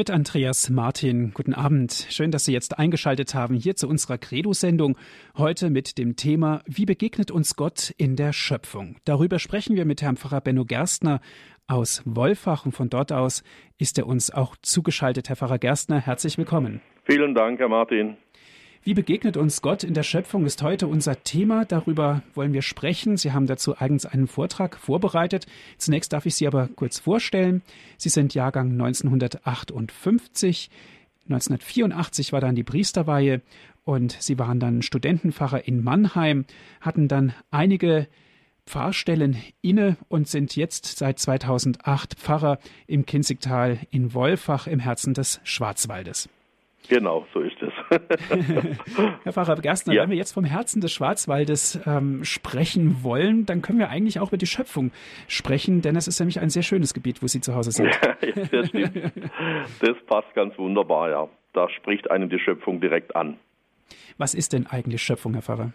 Mit Andreas Martin. Guten Abend. Schön, dass Sie jetzt eingeschaltet haben hier zu unserer Credo-Sendung. Heute mit dem Thema Wie begegnet uns Gott in der Schöpfung? Darüber sprechen wir mit Herrn Pfarrer Benno Gerstner aus Wolfach und von dort aus ist er uns auch zugeschaltet. Herr Pfarrer Gerstner, herzlich willkommen. Vielen Dank, Herr Martin. Wie begegnet uns Gott in der Schöpfung ist heute unser Thema. Darüber wollen wir sprechen. Sie haben dazu eigens einen Vortrag vorbereitet. Zunächst darf ich Sie aber kurz vorstellen. Sie sind Jahrgang 1958. 1984 war dann die Priesterweihe und Sie waren dann Studentenpfarrer in Mannheim, hatten dann einige Pfarrstellen inne und sind jetzt seit 2008 Pfarrer im Kinzigtal in Wolfach im Herzen des Schwarzwaldes. Genau, so ist es. Herr Pfarrer Gerstner, ja. wenn wir jetzt vom Herzen des Schwarzwaldes ähm, sprechen wollen, dann können wir eigentlich auch über die Schöpfung sprechen, denn es ist nämlich ein sehr schönes Gebiet, wo Sie zu Hause sind. ja, das, das passt ganz wunderbar, ja. Da spricht einem die Schöpfung direkt an. Was ist denn eigentlich Schöpfung, Herr Pfarrer?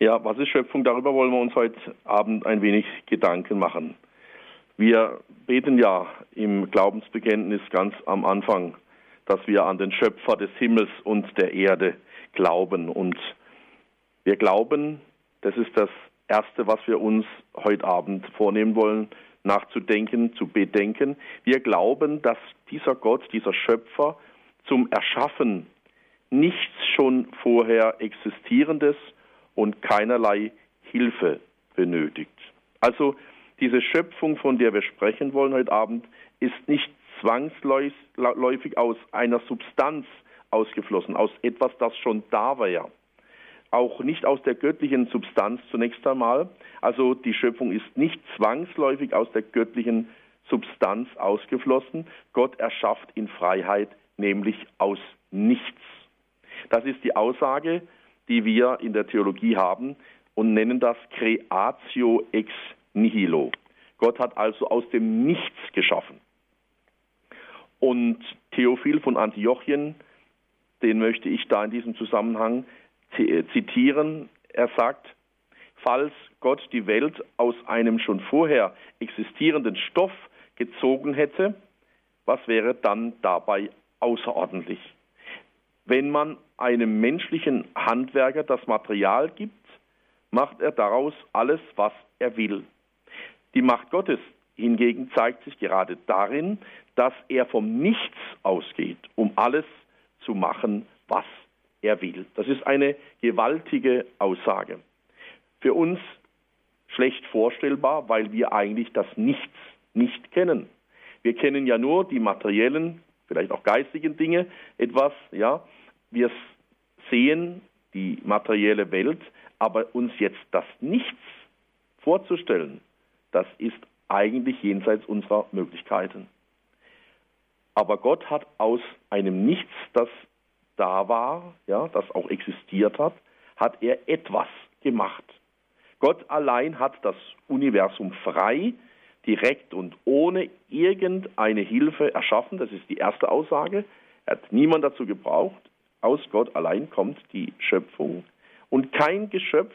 Ja, was ist Schöpfung? Darüber wollen wir uns heute Abend ein wenig Gedanken machen. Wir beten ja im Glaubensbekenntnis ganz am Anfang dass wir an den Schöpfer des Himmels und der Erde glauben. Und wir glauben, das ist das Erste, was wir uns heute Abend vornehmen wollen, nachzudenken, zu bedenken. Wir glauben, dass dieser Gott, dieser Schöpfer zum Erschaffen nichts schon vorher Existierendes und keinerlei Hilfe benötigt. Also diese Schöpfung, von der wir sprechen wollen heute Abend, ist nicht zwangsläufig aus einer Substanz ausgeflossen, aus etwas, das schon da war. Auch nicht aus der göttlichen Substanz zunächst einmal. Also die Schöpfung ist nicht zwangsläufig aus der göttlichen Substanz ausgeflossen. Gott erschafft in Freiheit, nämlich aus nichts. Das ist die Aussage, die wir in der Theologie haben und nennen das Creatio ex nihilo. Gott hat also aus dem Nichts geschaffen. Und Theophil von Antiochien, den möchte ich da in diesem Zusammenhang äh, zitieren. Er sagt, falls Gott die Welt aus einem schon vorher existierenden Stoff gezogen hätte, was wäre dann dabei außerordentlich? Wenn man einem menschlichen Handwerker das Material gibt, macht er daraus alles, was er will. Die Macht Gottes hingegen zeigt sich gerade darin, dass er vom Nichts ausgeht, um alles zu machen, was er will. Das ist eine gewaltige Aussage. Für uns schlecht vorstellbar, weil wir eigentlich das Nichts nicht kennen. Wir kennen ja nur die materiellen, vielleicht auch geistigen Dinge etwas, ja. Wir sehen die materielle Welt, aber uns jetzt das Nichts vorzustellen, das ist eigentlich jenseits unserer Möglichkeiten. Aber Gott hat aus einem Nichts, das da war, ja, das auch existiert hat, hat er etwas gemacht. Gott allein hat das Universum frei, direkt und ohne irgendeine Hilfe erschaffen. Das ist die erste Aussage. Er hat niemand dazu gebraucht. Aus Gott allein kommt die Schöpfung. Und kein Geschöpf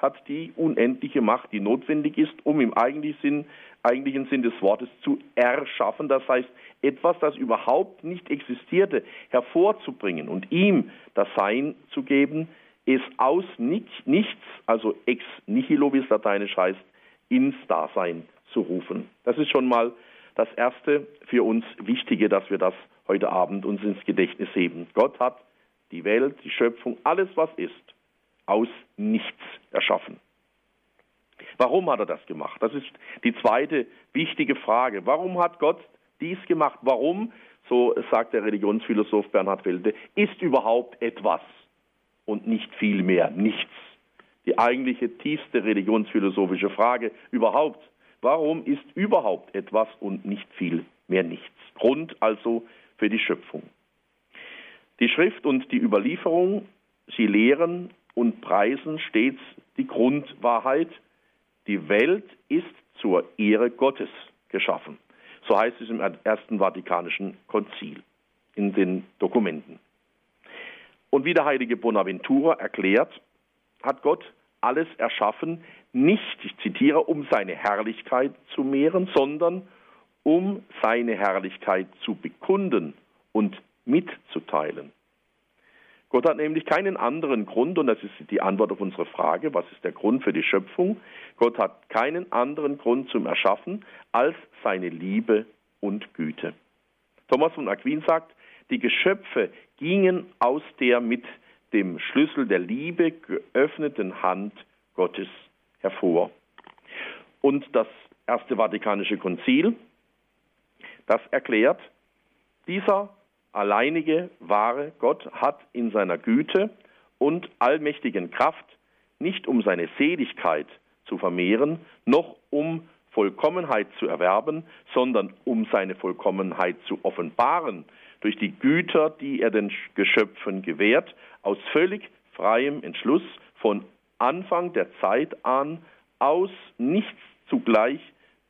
hat die unendliche Macht, die notwendig ist, um im eigentlichen Sinn, eigentlichen Sinn des Wortes zu erschaffen. Das heißt, etwas, das überhaupt nicht existierte, hervorzubringen und ihm das Sein zu geben, es aus nichts, also ex nihilo, wie es lateinisch heißt, ins Dasein zu rufen. Das ist schon mal das Erste für uns Wichtige, dass wir das heute Abend uns ins Gedächtnis heben. Gott hat die Welt, die Schöpfung, alles was ist, aus nichts erschaffen. Warum hat er das gemacht? Das ist die zweite wichtige Frage. Warum hat Gott dies gemacht? Warum, so sagt der Religionsphilosoph Bernhard Welde, ist überhaupt etwas und nicht viel mehr nichts? Die eigentliche tiefste religionsphilosophische Frage überhaupt. Warum ist überhaupt etwas und nicht viel mehr nichts? Grund also für die Schöpfung. Die Schrift und die Überlieferung, sie lehren und preisen stets die Grundwahrheit. Die Welt ist zur Ehre Gottes geschaffen. So heißt es im Ersten Vatikanischen Konzil in den Dokumenten. Und wie der heilige Bonaventura erklärt, hat Gott alles erschaffen, nicht, ich zitiere, um seine Herrlichkeit zu mehren, sondern um seine Herrlichkeit zu bekunden und mitzuteilen. Gott hat nämlich keinen anderen Grund, und das ist die Antwort auf unsere Frage, was ist der Grund für die Schöpfung? Gott hat keinen anderen Grund zum Erschaffen als seine Liebe und Güte. Thomas von Aquin sagt, die Geschöpfe gingen aus der mit dem Schlüssel der Liebe geöffneten Hand Gottes hervor. Und das Erste Vatikanische Konzil, das erklärt, dieser alleinige, wahre Gott hat in seiner Güte und allmächtigen Kraft nicht um seine Seligkeit zu vermehren, noch um Vollkommenheit zu erwerben, sondern um seine Vollkommenheit zu offenbaren, durch die Güter, die er den Geschöpfen gewährt, aus völlig freiem Entschluss von Anfang der Zeit an aus nichts zugleich,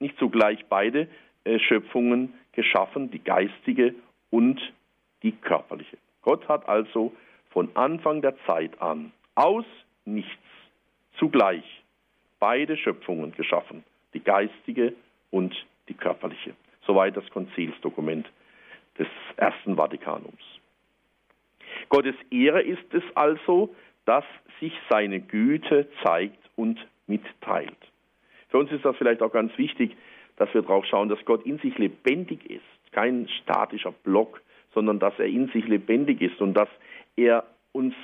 nicht zugleich beide äh, Schöpfungen geschaffen, die geistige und die körperliche. Gott hat also von Anfang der Zeit an aus nichts zugleich beide Schöpfungen geschaffen, die geistige und die körperliche. Soweit das Konzilsdokument des Ersten Vatikanums. Gottes Ehre ist es also, dass sich seine Güte zeigt und mitteilt. Für uns ist das vielleicht auch ganz wichtig, dass wir darauf schauen, dass Gott in sich lebendig ist, kein statischer Block, sondern dass er in sich lebendig ist und dass er uns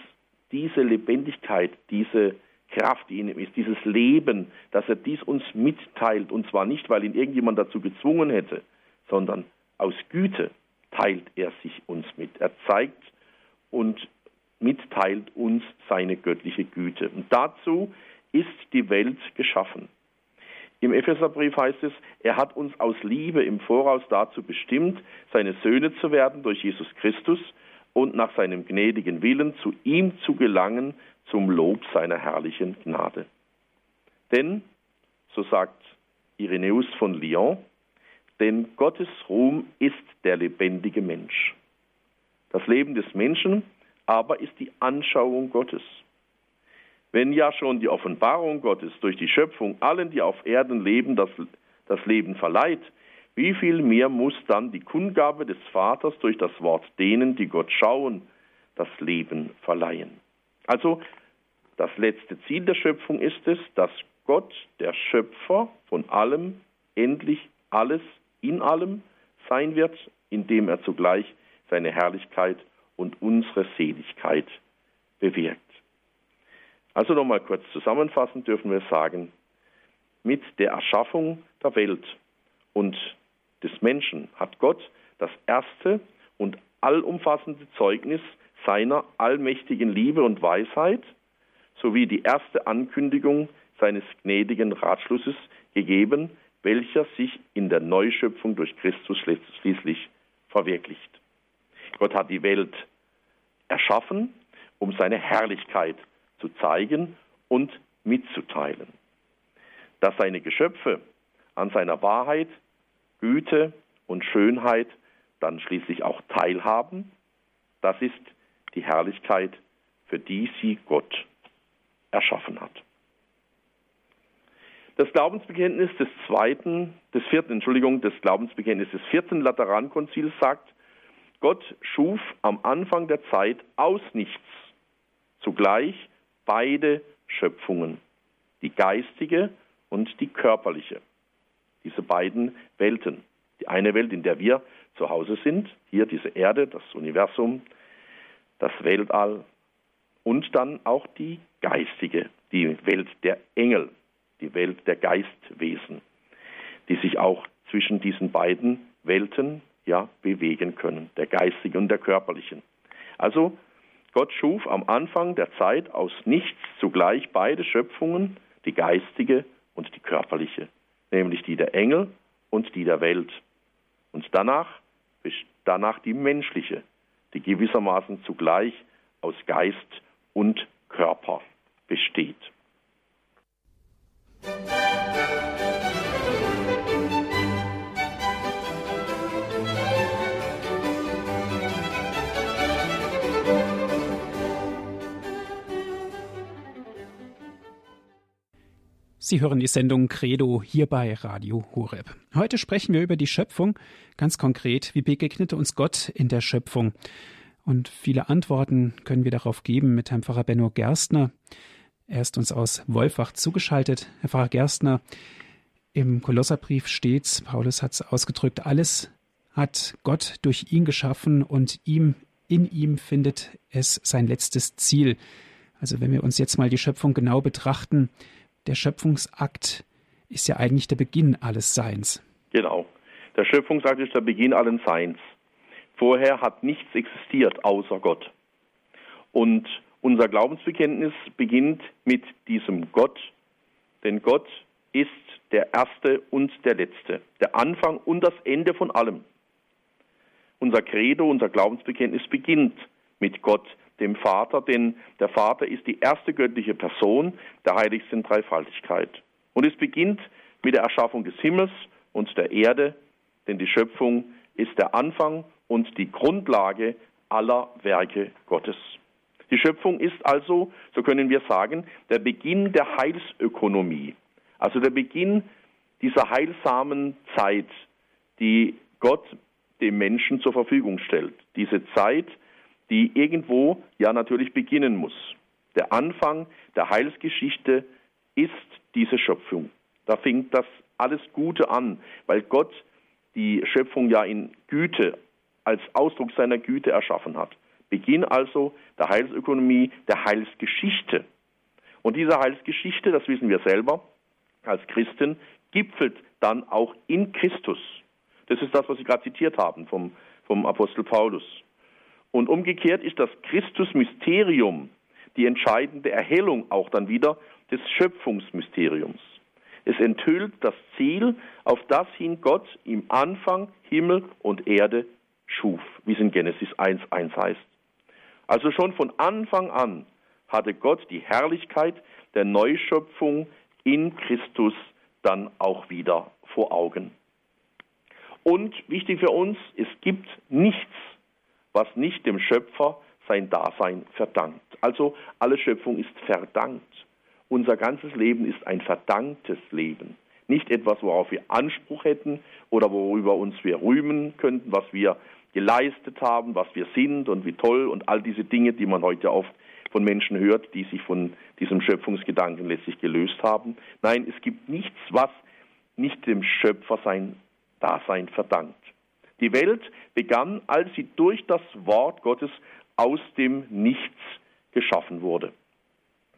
diese Lebendigkeit, diese Kraft, die in ihm ist, dieses Leben, dass er dies uns mitteilt und zwar nicht, weil ihn irgendjemand dazu gezwungen hätte, sondern aus Güte teilt er sich uns mit. Er zeigt und mitteilt uns seine göttliche Güte. Und dazu ist die Welt geschaffen. Im Epheserbrief heißt es, er hat uns aus Liebe im Voraus dazu bestimmt, seine Söhne zu werden durch Jesus Christus und nach seinem gnädigen Willen zu ihm zu gelangen zum Lob seiner herrlichen Gnade. Denn, so sagt Irenäus von Lyon, denn Gottes Ruhm ist der lebendige Mensch. Das Leben des Menschen aber ist die Anschauung Gottes. Wenn ja schon die Offenbarung Gottes durch die Schöpfung allen, die auf Erden leben, das, das Leben verleiht, wie viel mehr muss dann die Kundgabe des Vaters durch das Wort denen, die Gott schauen, das Leben verleihen? Also das letzte Ziel der Schöpfung ist es, dass Gott, der Schöpfer von allem, endlich alles in allem sein wird, indem er zugleich seine Herrlichkeit und unsere Seligkeit bewirkt. Also nochmal kurz zusammenfassend dürfen wir sagen, mit der Erschaffung der Welt und des Menschen hat Gott das erste und allumfassende Zeugnis seiner allmächtigen Liebe und Weisheit sowie die erste Ankündigung seines gnädigen Ratschlusses gegeben, welcher sich in der Neuschöpfung durch Christus schließlich verwirklicht. Gott hat die Welt erschaffen, um seine Herrlichkeit zu zeigen und mitzuteilen. Dass seine Geschöpfe an seiner Wahrheit, Güte und Schönheit dann schließlich auch teilhaben, das ist die Herrlichkeit, für die sie Gott erschaffen hat. Das Glaubensbekenntnis des zweiten, des vierten, Entschuldigung, des Glaubensbekenntnisses des vierten Laterankonzils sagt, Gott schuf am Anfang der Zeit aus nichts zugleich beide Schöpfungen, die geistige und die körperliche. Diese beiden Welten. Die eine Welt, in der wir zu Hause sind, hier diese Erde, das Universum, das Weltall und dann auch die geistige, die Welt der Engel, die Welt der Geistwesen, die sich auch zwischen diesen beiden Welten ja bewegen können, der geistigen und der körperlichen. Also Gott schuf am Anfang der Zeit aus nichts zugleich beide Schöpfungen, die geistige und die körperliche, nämlich die der Engel und die der Welt. Und danach, danach die menschliche, die gewissermaßen zugleich aus Geist und Körper besteht. Sie hören die Sendung Credo hier bei Radio Horeb. Heute sprechen wir über die Schöpfung, ganz konkret, wie begegnete uns Gott in der Schöpfung? Und viele Antworten können wir darauf geben mit Herrn Pfarrer Benno Gerstner. Er ist uns aus Wolfach zugeschaltet. Herr Pfarrer Gerstner, im Kolosserbrief steht, Paulus hat es ausgedrückt, alles hat Gott durch ihn geschaffen und ihm, in ihm findet es sein letztes Ziel. Also wenn wir uns jetzt mal die Schöpfung genau betrachten, der Schöpfungsakt ist ja eigentlich der Beginn alles Seins. Genau. Der Schöpfungsakt ist der Beginn allen Seins. Vorher hat nichts existiert außer Gott. Und unser Glaubensbekenntnis beginnt mit diesem Gott, denn Gott ist der Erste und der Letzte, der Anfang und das Ende von allem. Unser Credo, unser Glaubensbekenntnis beginnt mit Gott, dem Vater, denn der Vater ist die erste göttliche Person der heiligsten Dreifaltigkeit. Und es beginnt mit der Erschaffung des Himmels und der Erde, denn die Schöpfung ist der Anfang und die Grundlage aller Werke Gottes. Die Schöpfung ist also, so können wir sagen, der Beginn der Heilsökonomie, also der Beginn dieser heilsamen Zeit, die Gott dem Menschen zur Verfügung stellt. Diese Zeit, die irgendwo ja natürlich beginnen muss. Der Anfang der Heilsgeschichte ist diese Schöpfung. Da fängt das alles Gute an, weil Gott die Schöpfung ja in Güte, als Ausdruck seiner Güte erschaffen hat. Beginn also der Heilsökonomie, der Heilsgeschichte. Und diese Heilsgeschichte, das wissen wir selber als Christen, gipfelt dann auch in Christus. Das ist das, was Sie gerade zitiert haben vom, vom Apostel Paulus. Und umgekehrt ist das Christusmysterium die entscheidende Erhellung auch dann wieder des Schöpfungsmysteriums. Es enthüllt das Ziel, auf das hin Gott im Anfang Himmel und Erde schuf, wie es in Genesis 1.1 heißt. Also schon von Anfang an hatte Gott die Herrlichkeit der Neuschöpfung in Christus dann auch wieder vor Augen. Und wichtig für uns, es gibt nichts, was nicht dem Schöpfer sein Dasein verdankt. Also alle Schöpfung ist verdankt. Unser ganzes Leben ist ein verdanktes Leben. Nicht etwas, worauf wir Anspruch hätten oder worüber uns wir rühmen könnten, was wir geleistet haben, was wir sind und wie toll und all diese Dinge, die man heute oft von Menschen hört, die sich von diesem Schöpfungsgedanken letztlich gelöst haben. Nein, es gibt nichts, was nicht dem Schöpfer sein Dasein verdankt. Die Welt begann, als sie durch das Wort Gottes aus dem Nichts geschaffen wurde.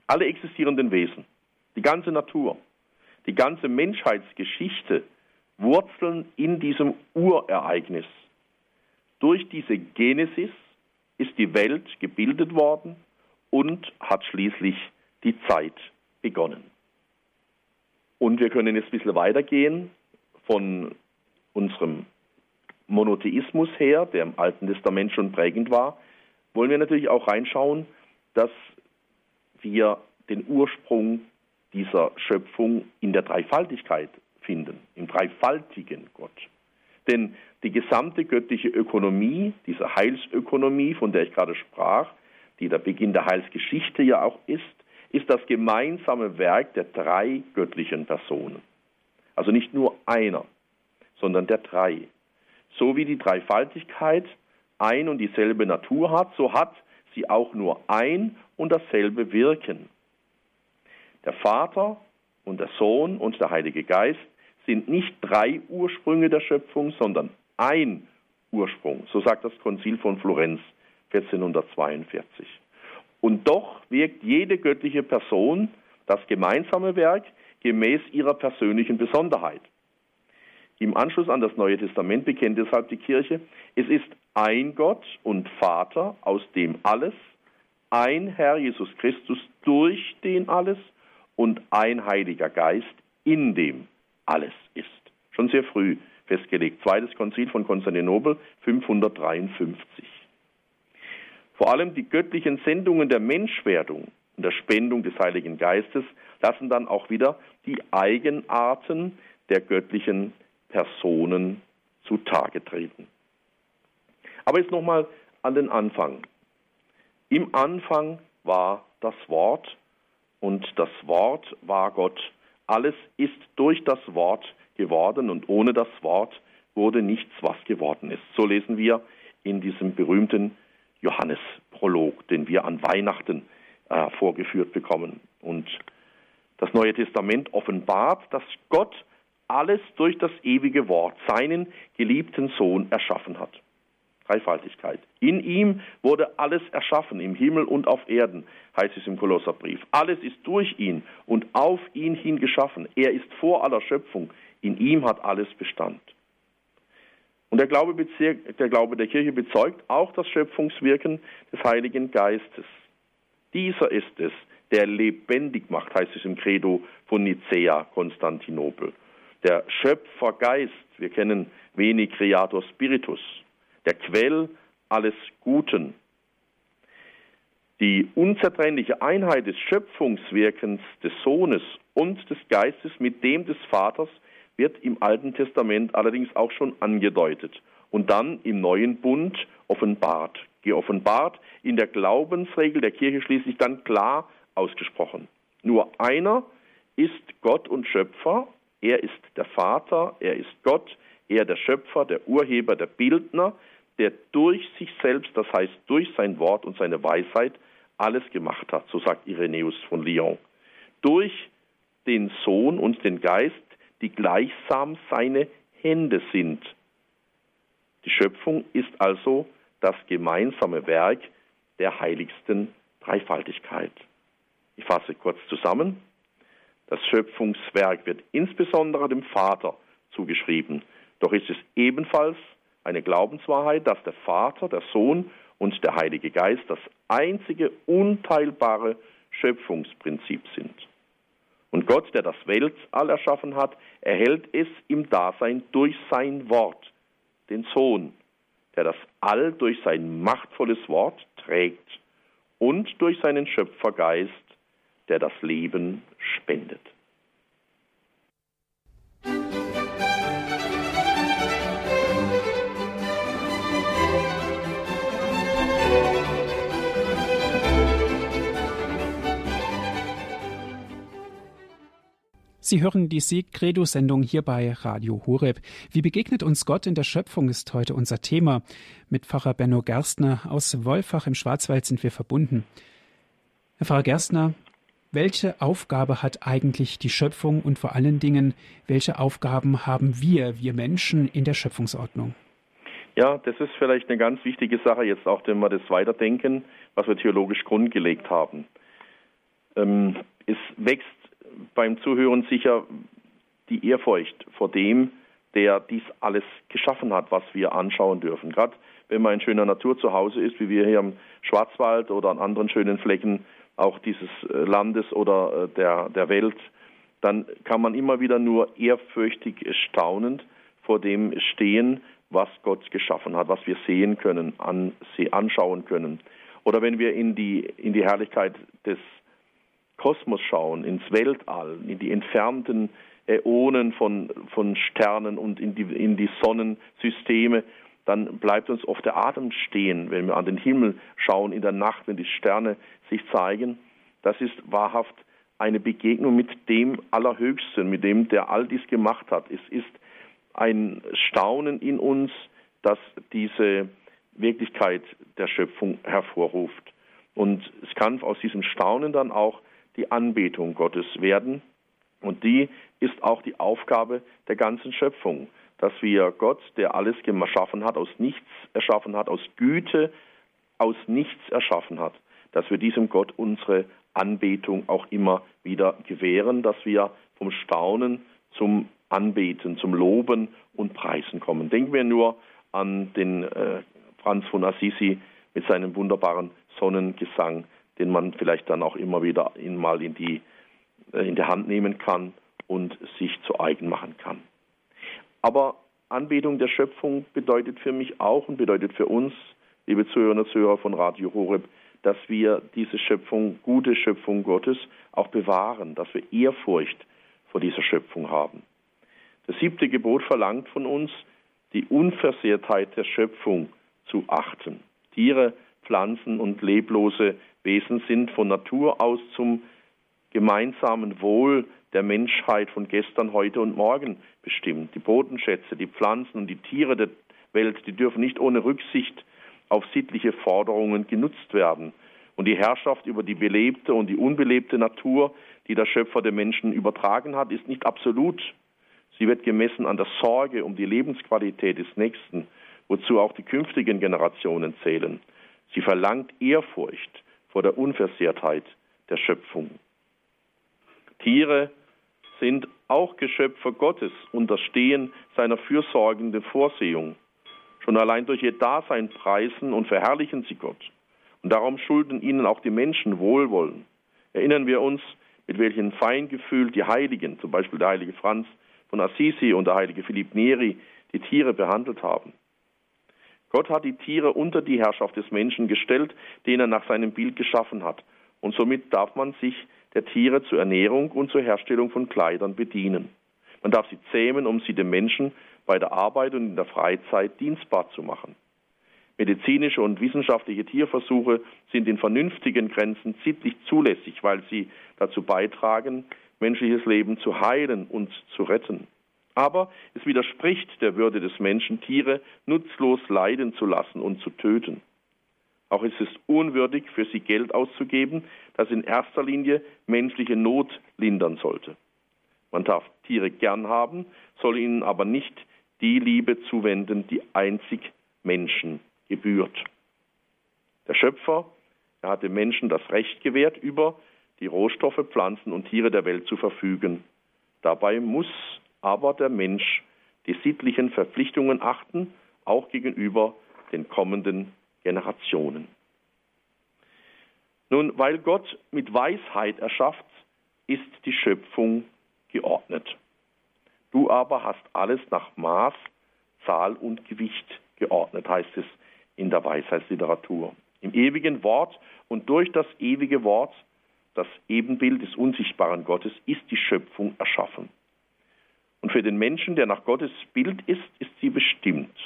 Alle existierenden Wesen, die ganze Natur, die ganze Menschheitsgeschichte wurzeln in diesem Urereignis. Durch diese Genesis ist die Welt gebildet worden und hat schließlich die Zeit begonnen. Und wir können jetzt ein bisschen weitergehen von unserem Monotheismus her, der im Alten Testament schon prägend war, wollen wir natürlich auch reinschauen, dass wir den Ursprung dieser Schöpfung in der Dreifaltigkeit finden, im dreifaltigen Gott. Denn die gesamte göttliche Ökonomie, diese Heilsökonomie, von der ich gerade sprach, die der Beginn der Heilsgeschichte ja auch ist, ist das gemeinsame Werk der drei göttlichen Personen. Also nicht nur einer, sondern der drei. So wie die Dreifaltigkeit ein und dieselbe Natur hat, so hat sie auch nur ein und dasselbe Wirken. Der Vater und der Sohn und der Heilige Geist sind nicht drei Ursprünge der Schöpfung, sondern ein Ursprung. So sagt das Konzil von Florenz 1442. Und doch wirkt jede göttliche Person das gemeinsame Werk gemäß ihrer persönlichen Besonderheit. Im Anschluss an das Neue Testament bekennt deshalb die Kirche, es ist ein Gott und Vater, aus dem alles, ein Herr Jesus Christus, durch den alles und ein Heiliger Geist, in dem alles ist. Schon sehr früh festgelegt. Zweites Konzil von Konstantinopel 553. Vor allem die göttlichen Sendungen der Menschwerdung und der Spendung des Heiligen Geistes lassen dann auch wieder die Eigenarten der göttlichen Personen zutage treten. Aber jetzt nochmal an den Anfang. Im Anfang war das Wort und das Wort war Gott alles ist durch das Wort geworden und ohne das Wort wurde nichts, was geworden ist. So lesen wir in diesem berühmten Johannesprolog, den wir an Weihnachten äh, vorgeführt bekommen. Und das Neue Testament offenbart, dass Gott alles durch das ewige Wort, seinen geliebten Sohn, erschaffen hat. Dreifaltigkeit. In ihm wurde alles erschaffen, im Himmel und auf Erden, heißt es im Kolosserbrief. Alles ist durch ihn und auf ihn hin geschaffen. Er ist vor aller Schöpfung. In ihm hat alles Bestand. Und der Glaube, der Glaube der Kirche bezeugt auch das Schöpfungswirken des Heiligen Geistes. Dieser ist es, der lebendig macht, heißt es im Credo von Nicea, Konstantinopel. Der Schöpfergeist, wir kennen Veni Creator Spiritus, der Quell alles Guten. Die unzertrennliche Einheit des Schöpfungswirkens des Sohnes und des Geistes mit dem des Vaters wird im Alten Testament allerdings auch schon angedeutet und dann im Neuen Bund offenbart. Geoffenbart in der Glaubensregel der Kirche schließlich dann klar ausgesprochen. Nur einer ist Gott und Schöpfer, er ist der Vater, er ist Gott, er der Schöpfer, der Urheber, der Bildner, der durch sich selbst, das heißt durch sein Wort und seine Weisheit, alles gemacht hat, so sagt Irenäus von Lyon. Durch den Sohn und den Geist, die gleichsam seine Hände sind. Die Schöpfung ist also das gemeinsame Werk der heiligsten Dreifaltigkeit. Ich fasse kurz zusammen. Das Schöpfungswerk wird insbesondere dem Vater zugeschrieben. Doch ist es ebenfalls eine Glaubenswahrheit, dass der Vater, der Sohn und der Heilige Geist das einzige unteilbare Schöpfungsprinzip sind. Und Gott, der das Weltall erschaffen hat, erhält es im Dasein durch sein Wort, den Sohn, der das All durch sein machtvolles Wort trägt und durch seinen Schöpfergeist, der das Leben spendet. Sie hören die Sieg-Credo-Sendung hier bei Radio Horeb. Wie begegnet uns Gott in der Schöpfung ist heute unser Thema. Mit Pfarrer Benno Gerstner aus Wolfach im Schwarzwald sind wir verbunden. Herr Pfarrer Gerstner, welche Aufgabe hat eigentlich die Schöpfung und vor allen Dingen, welche Aufgaben haben wir, wir Menschen, in der Schöpfungsordnung? Ja, das ist vielleicht eine ganz wichtige Sache, jetzt auch, wenn wir das weiterdenken, was wir theologisch grundgelegt haben. Ähm, es wächst beim Zuhören sicher die Ehrfurcht vor dem, der dies alles geschaffen hat, was wir anschauen dürfen. Gerade wenn man in schöner Natur zu Hause ist, wie wir hier im Schwarzwald oder an anderen schönen Flecken auch dieses äh, Landes oder äh, der, der Welt, dann kann man immer wieder nur ehrfürchtig staunend vor dem stehen, was Gott geschaffen hat, was wir sehen können, anschauen können. Oder wenn wir in die, in die Herrlichkeit des Kosmos schauen, ins Weltall, in die entfernten Äonen von, von Sternen und in die, in die Sonnensysteme, dann bleibt uns oft der Atem stehen, wenn wir an den Himmel schauen in der Nacht, wenn die Sterne sich zeigen. Das ist wahrhaft eine Begegnung mit dem Allerhöchsten, mit dem, der all dies gemacht hat. Es ist ein Staunen in uns, das diese Wirklichkeit der Schöpfung hervorruft. Und es kann aus diesem Staunen dann auch die Anbetung Gottes werden. Und die ist auch die Aufgabe der ganzen Schöpfung, dass wir Gott, der alles geschaffen hat, aus nichts erschaffen hat, aus Güte, aus nichts erschaffen hat, dass wir diesem Gott unsere Anbetung auch immer wieder gewähren, dass wir vom Staunen zum Anbeten, zum Loben und Preisen kommen. Denken wir nur an den äh, Franz von Assisi mit seinem wunderbaren Sonnengesang, den man vielleicht dann auch immer wieder in, mal in, die, äh, in der Hand nehmen kann und sich zu eigen machen kann. Aber Anbetung der Schöpfung bedeutet für mich auch und bedeutet für uns, liebe Zuhörer und Zuhörer von Radio Horeb, dass wir diese Schöpfung, gute Schöpfung Gottes, auch bewahren, dass wir Ehrfurcht vor dieser Schöpfung haben. Das siebte Gebot verlangt von uns, die Unversehrtheit der Schöpfung zu achten. Tiere, Pflanzen und leblose Wesen sind von Natur aus zum gemeinsamen Wohl der Menschheit von gestern, heute und morgen bestimmt. Die Bodenschätze, die Pflanzen und die Tiere der Welt, die dürfen nicht ohne Rücksicht auf sittliche Forderungen genutzt werden. Und die Herrschaft über die belebte und die unbelebte Natur, die der Schöpfer den Menschen übertragen hat, ist nicht absolut. Sie wird gemessen an der Sorge um die Lebensqualität des Nächsten, wozu auch die künftigen Generationen zählen. Sie verlangt Ehrfurcht vor der Unversehrtheit der Schöpfung. Tiere sind auch Geschöpfe Gottes, unterstehen seiner fürsorgenden Vorsehung. Schon allein durch ihr Dasein preisen und verherrlichen sie Gott. Und darum schulden ihnen auch die Menschen Wohlwollen. Erinnern wir uns, mit welchem Feingefühl die Heiligen, zum Beispiel der heilige Franz von Assisi und der heilige Philipp Neri, die Tiere behandelt haben. Gott hat die Tiere unter die Herrschaft des Menschen gestellt, den er nach seinem Bild geschaffen hat. Und somit darf man sich der Tiere zur Ernährung und zur Herstellung von Kleidern bedienen. Man darf sie zähmen, um sie dem Menschen bei der Arbeit und in der Freizeit dienstbar zu machen. Medizinische und wissenschaftliche Tierversuche sind in vernünftigen Grenzen sittlich zulässig, weil sie dazu beitragen, menschliches Leben zu heilen und zu retten. Aber es widerspricht der Würde des Menschen, Tiere nutzlos leiden zu lassen und zu töten. Auch ist es unwürdig, für sie Geld auszugeben, das in erster Linie menschliche Not lindern sollte. Man darf Tiere gern haben, soll ihnen aber nicht die Liebe zuwenden, die einzig Menschen gebührt. Der Schöpfer, er hat dem Menschen das Recht gewährt, über die Rohstoffe, Pflanzen und Tiere der Welt zu verfügen. Dabei muss aber der Mensch die sittlichen Verpflichtungen achten, auch gegenüber den kommenden Generationen. Nun, weil Gott mit Weisheit erschafft, ist die Schöpfung geordnet. Du aber hast alles nach Maß, Zahl und Gewicht geordnet, heißt es in der Weisheitsliteratur. Im ewigen Wort und durch das ewige Wort, das Ebenbild des unsichtbaren Gottes, ist die Schöpfung erschaffen. Und für den Menschen, der nach Gottes Bild ist, ist sie bestimmt.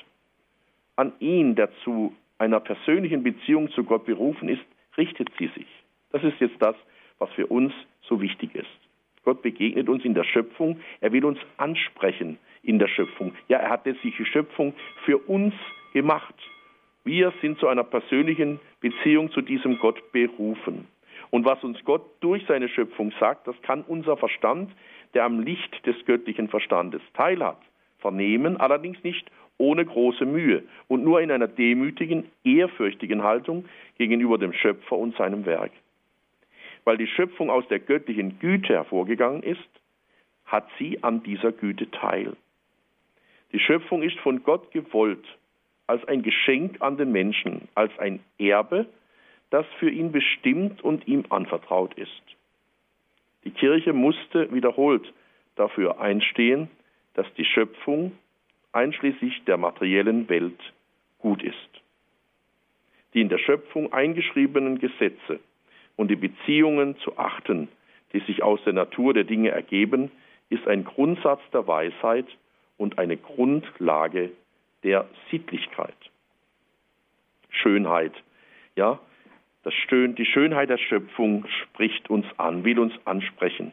An ihn, der zu einer persönlichen Beziehung zu Gott berufen ist, richtet sie sich. Das ist jetzt das, was für uns so wichtig ist. Gott begegnet uns in der Schöpfung, er will uns ansprechen in der Schöpfung. Ja, er hat sich die Schöpfung für uns gemacht. Wir sind zu einer persönlichen Beziehung zu diesem Gott berufen. Und was uns Gott durch seine Schöpfung sagt, das kann unser Verstand, der am Licht des göttlichen Verstandes teilhat, vernehmen, allerdings nicht ohne große Mühe und nur in einer demütigen, ehrfürchtigen Haltung gegenüber dem Schöpfer und seinem Werk. Weil die Schöpfung aus der göttlichen Güte hervorgegangen ist, hat sie an dieser Güte teil. Die Schöpfung ist von Gott gewollt als ein Geschenk an den Menschen, als ein Erbe, das für ihn bestimmt und ihm anvertraut ist. Die Kirche musste wiederholt dafür einstehen, dass die Schöpfung einschließlich der materiellen Welt gut ist. Die in der Schöpfung eingeschriebenen Gesetze und die Beziehungen zu achten, die sich aus der Natur der Dinge ergeben, ist ein Grundsatz der Weisheit und eine Grundlage der Sittlichkeit. Schönheit, ja, Schön, die Schönheit der Schöpfung spricht uns an, will uns ansprechen.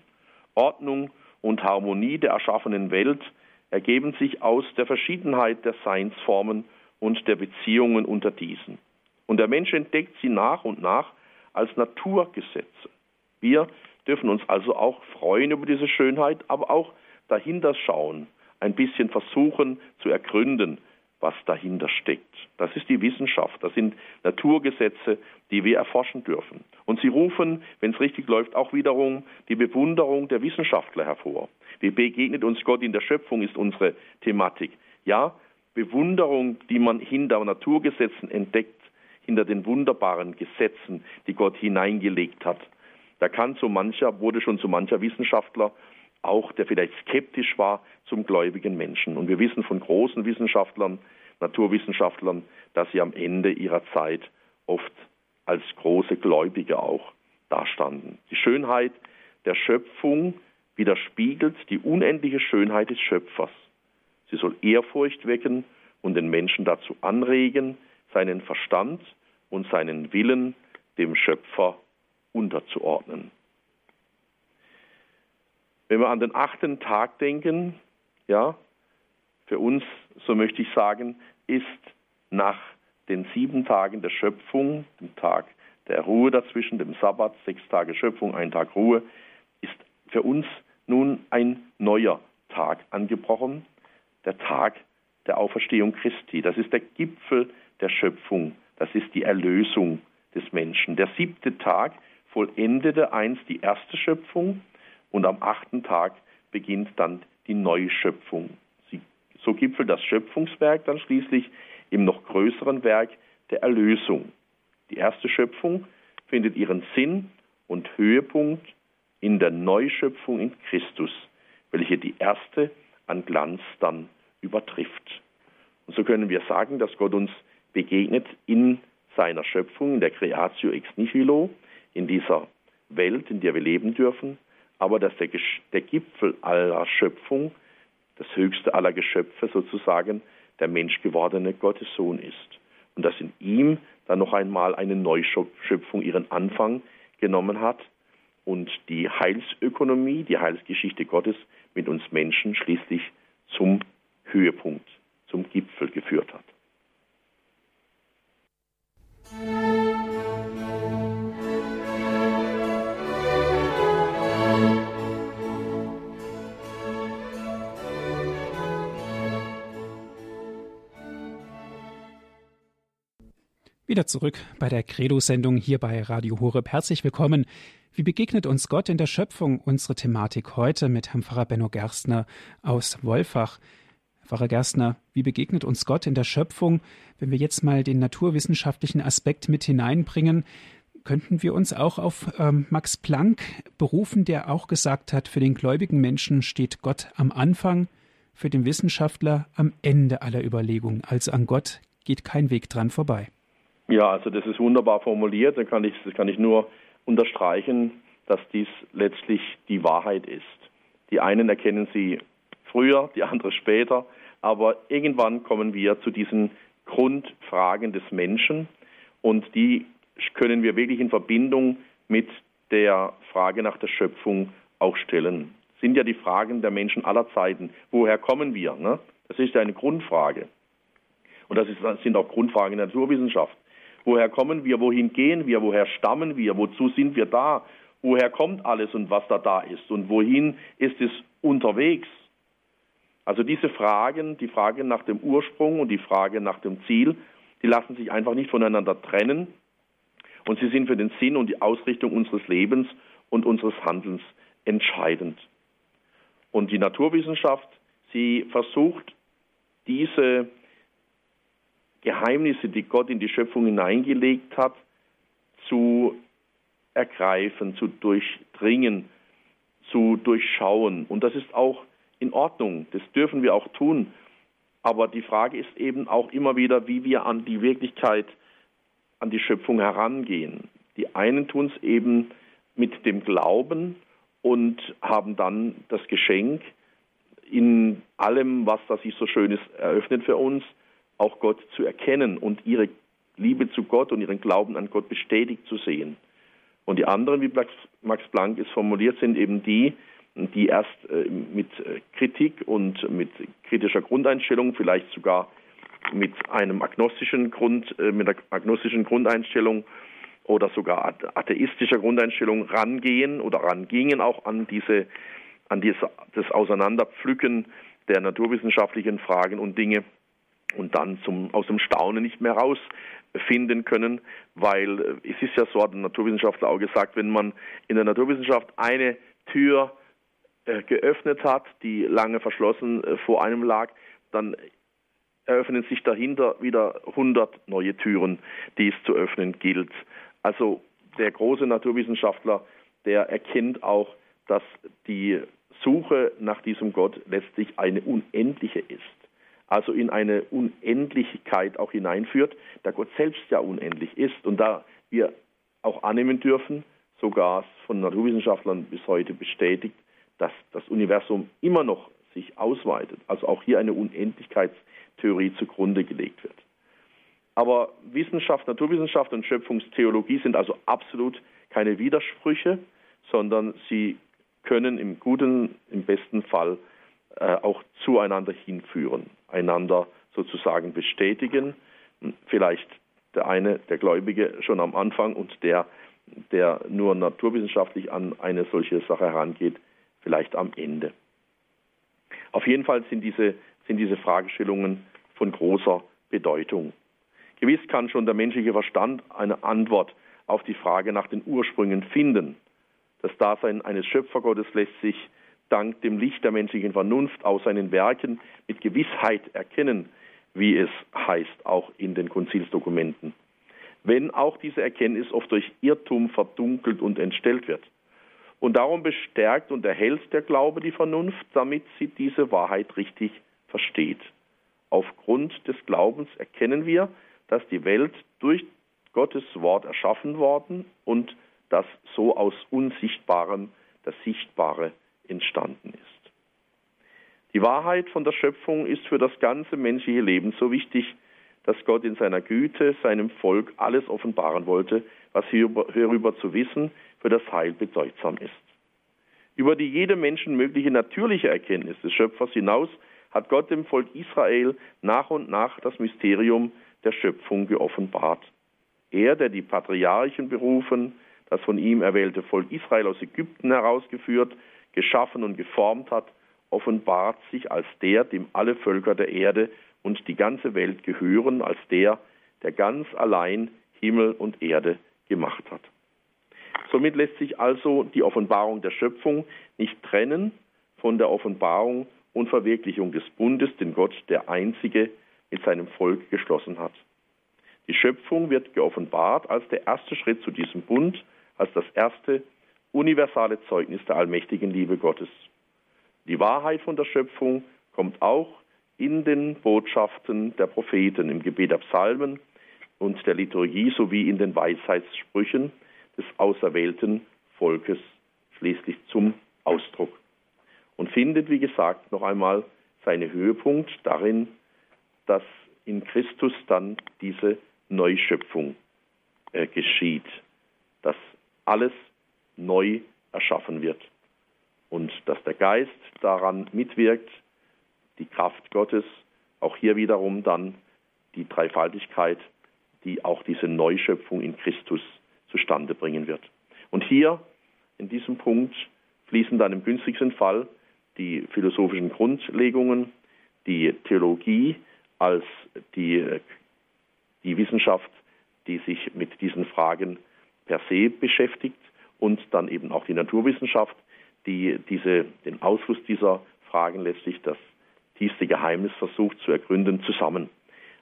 Ordnung und Harmonie der erschaffenen Welt ergeben sich aus der Verschiedenheit der Seinsformen und der Beziehungen unter diesen. Und der Mensch entdeckt sie nach und nach als Naturgesetze. Wir dürfen uns also auch freuen über diese Schönheit, aber auch dahinter schauen, ein bisschen versuchen zu ergründen, was dahinter steckt. Das ist die Wissenschaft, das sind Naturgesetze, die wir erforschen dürfen. Und sie rufen, wenn es richtig läuft, auch wiederum die Bewunderung der Wissenschaftler hervor. Wie begegnet uns Gott in der Schöpfung, ist unsere Thematik. Ja, Bewunderung, die man hinter Naturgesetzen entdeckt, hinter den wunderbaren Gesetzen, die Gott hineingelegt hat. Da kann so mancher, wurde schon so mancher Wissenschaftler auch, der vielleicht skeptisch war, zum gläubigen Menschen. Und wir wissen von großen Wissenschaftlern, Naturwissenschaftlern, dass sie am Ende ihrer Zeit oft als große Gläubige auch dastanden. Die Schönheit der Schöpfung widerspiegelt die unendliche Schönheit des Schöpfers. Sie soll Ehrfurcht wecken und den Menschen dazu anregen, seinen Verstand und seinen Willen dem Schöpfer unterzuordnen. Wenn wir an den achten Tag denken, ja, für uns, so möchte ich sagen, ist nach den sieben Tagen der Schöpfung, dem Tag der Ruhe dazwischen, dem Sabbat, sechs Tage Schöpfung, ein Tag Ruhe, ist für uns nun ein neuer Tag angebrochen, der Tag der Auferstehung Christi. Das ist der Gipfel der Schöpfung, das ist die Erlösung des Menschen. Der siebte Tag vollendete einst die erste Schöpfung und am achten Tag beginnt dann die Neuschöpfung. So gipfelt das Schöpfungswerk dann schließlich im noch größeren Werk der Erlösung. Die erste Schöpfung findet ihren Sinn und Höhepunkt in der Neuschöpfung in Christus, welche die erste an Glanz dann übertrifft. Und so können wir sagen, dass Gott uns begegnet in seiner Schöpfung, in der Creatio ex nihilo, in dieser Welt, in der wir leben dürfen, aber dass der, der Gipfel aller Schöpfung, das höchste aller Geschöpfe sozusagen, der menschgewordene Gottessohn ist. Und dass in ihm dann noch einmal eine Neuschöpfung ihren Anfang genommen hat und die Heilsökonomie, die Heilsgeschichte Gottes mit uns Menschen schließlich zum Höhepunkt, zum Gipfel geführt hat. Wieder zurück bei der Credo-Sendung hier bei Radio Horeb. Herzlich willkommen. Wie begegnet uns Gott in der Schöpfung? Unsere Thematik heute mit Herrn Pfarrer Benno Gerstner aus Wolfach. Pfarrer Gerstner, wie begegnet uns Gott in der Schöpfung? Wenn wir jetzt mal den naturwissenschaftlichen Aspekt mit hineinbringen, könnten wir uns auch auf ähm, Max Planck berufen, der auch gesagt hat, für den gläubigen Menschen steht Gott am Anfang, für den Wissenschaftler am Ende aller Überlegungen. Also an Gott geht kein Weg dran vorbei. Ja, also das ist wunderbar formuliert. Da kann ich, das kann ich nur unterstreichen, dass dies letztlich die Wahrheit ist. Die einen erkennen sie früher, die anderen später, aber irgendwann kommen wir zu diesen Grundfragen des Menschen und die können wir wirklich in Verbindung mit der Frage nach der Schöpfung auch stellen. Das sind ja die Fragen der Menschen aller Zeiten. Woher kommen wir? Ne? Das ist ja eine Grundfrage. Und das, ist, das sind auch Grundfragen der Naturwissenschaft. Woher kommen wir? Wohin gehen wir? Woher stammen wir? Wozu sind wir da? Woher kommt alles und was da da ist? Und wohin ist es unterwegs? Also diese Fragen, die Frage nach dem Ursprung und die Frage nach dem Ziel, die lassen sich einfach nicht voneinander trennen. Und sie sind für den Sinn und die Ausrichtung unseres Lebens und unseres Handelns entscheidend. Und die Naturwissenschaft, sie versucht, diese Geheimnisse, die Gott in die Schöpfung hineingelegt hat, zu ergreifen, zu durchdringen, zu durchschauen. Und das ist auch in Ordnung, das dürfen wir auch tun. Aber die Frage ist eben auch immer wieder, wie wir an die Wirklichkeit, an die Schöpfung herangehen. Die einen tun es eben mit dem Glauben und haben dann das Geschenk, in allem, was da sich so schön ist, eröffnet für uns, auch Gott zu erkennen und ihre Liebe zu Gott und ihren Glauben an Gott bestätigt zu sehen. Und die anderen, wie Max Planck es formuliert, sind eben die, die erst äh, mit äh, Kritik und mit kritischer Grundeinstellung, vielleicht sogar mit einem agnostischen Grund, äh, mit einer agnostischen Grundeinstellung oder sogar atheistischer Grundeinstellung rangehen oder rangingen auch an diese, an dieses, das Auseinanderpflücken der naturwissenschaftlichen Fragen und Dinge und dann zum, aus dem Staunen nicht mehr rausfinden können, weil äh, es ist ja so, hat ein Naturwissenschaftler auch gesagt, wenn man in der Naturwissenschaft eine Tür äh, geöffnet hat, die lange verschlossen äh, vor einem lag, dann eröffnen sich dahinter wieder 100 neue Türen, die es zu öffnen gilt. Also der große Naturwissenschaftler, der erkennt auch, dass die Suche nach diesem Gott letztlich eine unendliche ist also in eine Unendlichkeit auch hineinführt, da Gott selbst ja unendlich ist und da wir auch annehmen dürfen, sogar von Naturwissenschaftlern bis heute bestätigt, dass das Universum immer noch sich ausweitet, also auch hier eine Unendlichkeitstheorie zugrunde gelegt wird. Aber Wissenschaft, Naturwissenschaft und Schöpfungstheologie sind also absolut keine Widersprüche, sondern sie können im guten, im besten Fall äh, auch zueinander hinführen, einander sozusagen bestätigen. Vielleicht der eine, der Gläubige, schon am Anfang und der, der nur naturwissenschaftlich an eine solche Sache herangeht, vielleicht am Ende. Auf jeden Fall sind diese, sind diese Fragestellungen von großer Bedeutung. Gewiss kann schon der menschliche Verstand eine Antwort auf die Frage nach den Ursprüngen finden. Das Dasein eines Schöpfergottes lässt sich dank dem Licht der menschlichen Vernunft aus seinen Werken mit Gewissheit erkennen, wie es heißt, auch in den Konzilsdokumenten. Wenn auch diese Erkenntnis oft durch Irrtum verdunkelt und entstellt wird. Und darum bestärkt und erhält der Glaube die Vernunft, damit sie diese Wahrheit richtig versteht. Aufgrund des Glaubens erkennen wir, dass die Welt durch Gottes Wort erschaffen worden und dass so aus Unsichtbarem das Sichtbare entstanden ist. Die Wahrheit von der Schöpfung ist für das ganze menschliche Leben so wichtig, dass Gott in seiner Güte seinem Volk alles offenbaren wollte, was hierüber zu wissen für das Heil bedeutsam ist. Über die jede Menschen mögliche natürliche Erkenntnis des Schöpfers hinaus hat Gott dem Volk Israel nach und nach das Mysterium der Schöpfung geoffenbart. Er, der die Patriarchen berufen, das von ihm erwählte Volk Israel aus Ägypten herausgeführt, geschaffen und geformt hat, offenbart sich als der, dem alle Völker der Erde und die ganze Welt gehören, als der, der ganz allein Himmel und Erde gemacht hat. Somit lässt sich also die Offenbarung der Schöpfung nicht trennen von der Offenbarung und Verwirklichung des Bundes, den Gott der Einzige mit seinem Volk geschlossen hat. Die Schöpfung wird geoffenbart als der erste Schritt zu diesem Bund, als das erste universale Zeugnis der allmächtigen Liebe Gottes. Die Wahrheit von der Schöpfung kommt auch in den Botschaften der Propheten, im Gebet der Psalmen und der Liturgie sowie in den Weisheitssprüchen des auserwählten Volkes schließlich zum Ausdruck und findet, wie gesagt, noch einmal seinen Höhepunkt darin, dass in Christus dann diese Neuschöpfung äh, geschieht, dass alles neu erschaffen wird und dass der Geist daran mitwirkt, die Kraft Gottes, auch hier wiederum dann die Dreifaltigkeit, die auch diese Neuschöpfung in Christus zustande bringen wird. Und hier in diesem Punkt fließen dann im günstigsten Fall die philosophischen Grundlegungen, die Theologie als die, die Wissenschaft, die sich mit diesen Fragen per se beschäftigt und dann eben auch die Naturwissenschaft, die diese, den Ausfluss dieser Fragen letztlich das tiefste Geheimnis versucht zu ergründen, zusammen.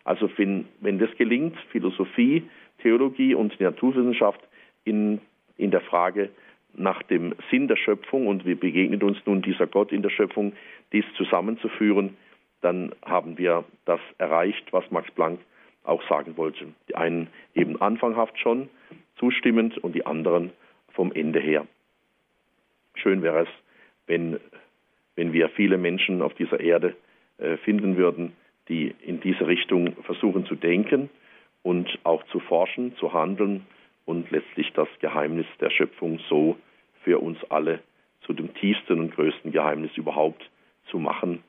Also wenn, wenn das gelingt, Philosophie, Theologie und die Naturwissenschaft in, in der Frage nach dem Sinn der Schöpfung und wie begegnet uns nun dieser Gott in der Schöpfung, dies zusammenzuführen, dann haben wir das erreicht, was Max Planck auch sagen wollte. Die einen eben anfanghaft schon zustimmend und die anderen vom Ende her. Schön wäre es, wenn, wenn wir viele Menschen auf dieser Erde äh, finden würden, die in diese Richtung versuchen zu denken und auch zu forschen, zu handeln und letztlich das Geheimnis der Schöpfung so für uns alle zu dem tiefsten und größten Geheimnis überhaupt zu machen,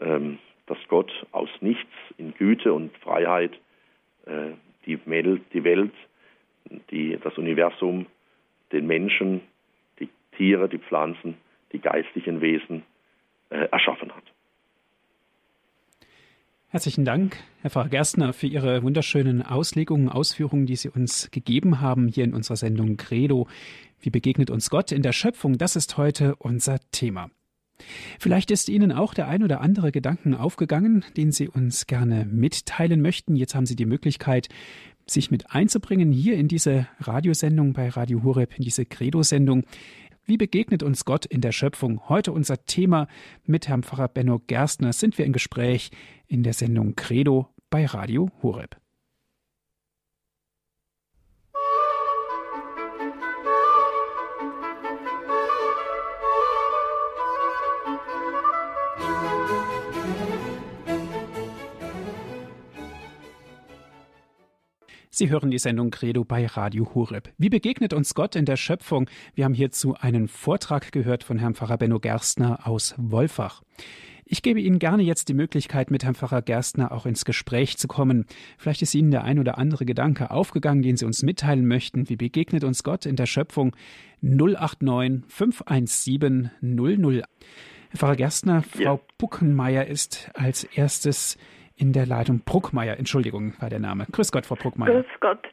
ähm, dass Gott aus nichts in Güte und Freiheit äh, die, Welt, die, das Universum, den Menschen, die Tiere, die Pflanzen, die geistlichen Wesen äh, erschaffen hat. Herzlichen Dank, Herr Pfarrer Gerstner, für Ihre wunderschönen Auslegungen, Ausführungen, die Sie uns gegeben haben hier in unserer Sendung Credo. Wie begegnet uns Gott in der Schöpfung? Das ist heute unser Thema. Vielleicht ist Ihnen auch der ein oder andere Gedanken aufgegangen, den Sie uns gerne mitteilen möchten. Jetzt haben Sie die Möglichkeit, sich mit einzubringen hier in diese Radiosendung bei Radio Horeb, in diese Credo-Sendung. Wie begegnet uns Gott in der Schöpfung? Heute unser Thema mit Herrn Pfarrer Benno Gerstner sind wir im Gespräch in der Sendung Credo bei Radio Horeb. Sie hören die Sendung Credo bei Radio Horeb. Wie begegnet uns Gott in der Schöpfung? Wir haben hierzu einen Vortrag gehört von Herrn Pfarrer Benno Gerstner aus Wolfach. Ich gebe Ihnen gerne jetzt die Möglichkeit, mit Herrn Pfarrer Gerstner auch ins Gespräch zu kommen. Vielleicht ist Ihnen der ein oder andere Gedanke aufgegangen, den Sie uns mitteilen möchten. Wie begegnet uns Gott in der Schöpfung? 089 517 00. Herr Pfarrer Gerstner, Frau ja. Buckenmeier ist als erstes in der Leitung. Bruckmeier, Entschuldigung, war der Name. Grüß Gott, Frau Bruckmeier. Grüß Gott.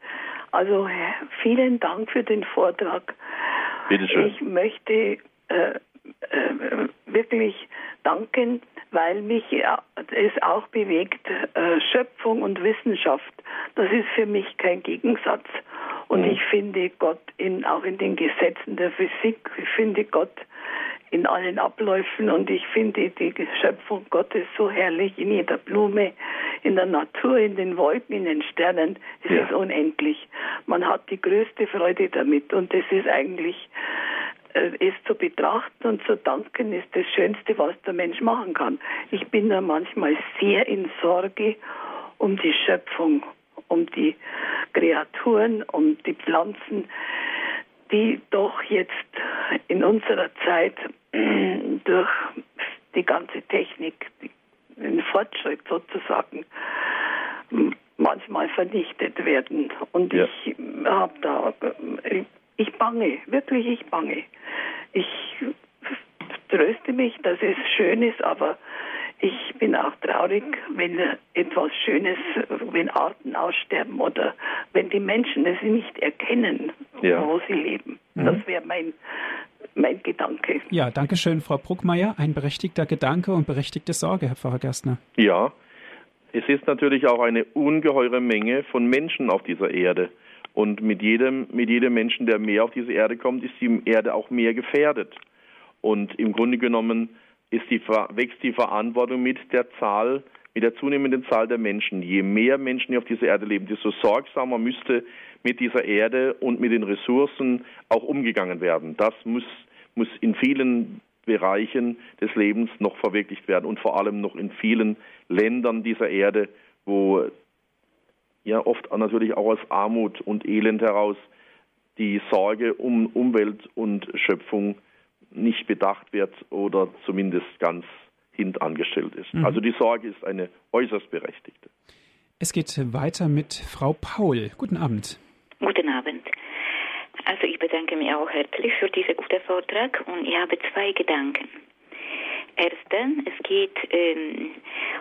Also vielen Dank für den Vortrag. Bitte schön. Ich möchte äh, äh, wirklich danken, weil mich es auch bewegt, äh, Schöpfung und Wissenschaft. Das ist für mich kein Gegensatz. Und mhm. ich finde Gott in, auch in den Gesetzen der Physik, ich finde Gott in allen Abläufen und ich finde die Schöpfung Gottes so herrlich in jeder Blume, in der Natur, in den Wolken, in den Sternen. Es ja. ist unendlich. Man hat die größte Freude damit und es ist eigentlich äh, es zu betrachten und zu danken ist das Schönste, was der Mensch machen kann. Ich bin da manchmal sehr in Sorge um die Schöpfung, um die Kreaturen, um die Pflanzen, die doch jetzt in unserer Zeit durch die ganze Technik, den Fortschritt sozusagen, manchmal vernichtet werden. Und ja. ich habe da, ich bange, wirklich ich bange. Ich tröste mich, dass es schön ist, aber ich bin auch traurig, wenn etwas Schönes, wenn Arten aussterben oder wenn die Menschen es nicht erkennen, ja. wo sie leben. Mhm. Das wäre mein, mein Gedanke. Ja, danke schön, Frau Bruckmeier. Ein berechtigter Gedanke und berechtigte Sorge, Herr Pfarrer Gerstner. Ja, es ist natürlich auch eine ungeheure Menge von Menschen auf dieser Erde. Und mit jedem, mit jedem Menschen, der mehr auf diese Erde kommt, ist die Erde auch mehr gefährdet. Und im Grunde genommen die, wächst die Verantwortung mit der Zahl, mit der zunehmenden Zahl der Menschen. Je mehr Menschen auf dieser Erde leben, desto sorgsamer müsste mit dieser Erde und mit den Ressourcen auch umgegangen werden. Das muss, muss in vielen Bereichen des Lebens noch verwirklicht werden und vor allem noch in vielen Ländern dieser Erde, wo ja oft natürlich auch aus Armut und Elend heraus die Sorge um Umwelt und Schöpfung nicht bedacht wird oder zumindest ganz hintangestellt ist. Mhm. Also die Sorge ist eine äußerst berechtigte. Es geht weiter mit Frau Paul. Guten Abend. Guten Abend. Also ich bedanke mich auch herzlich für diesen guten Vortrag und ich habe zwei Gedanken. Erstens, es geht ähm,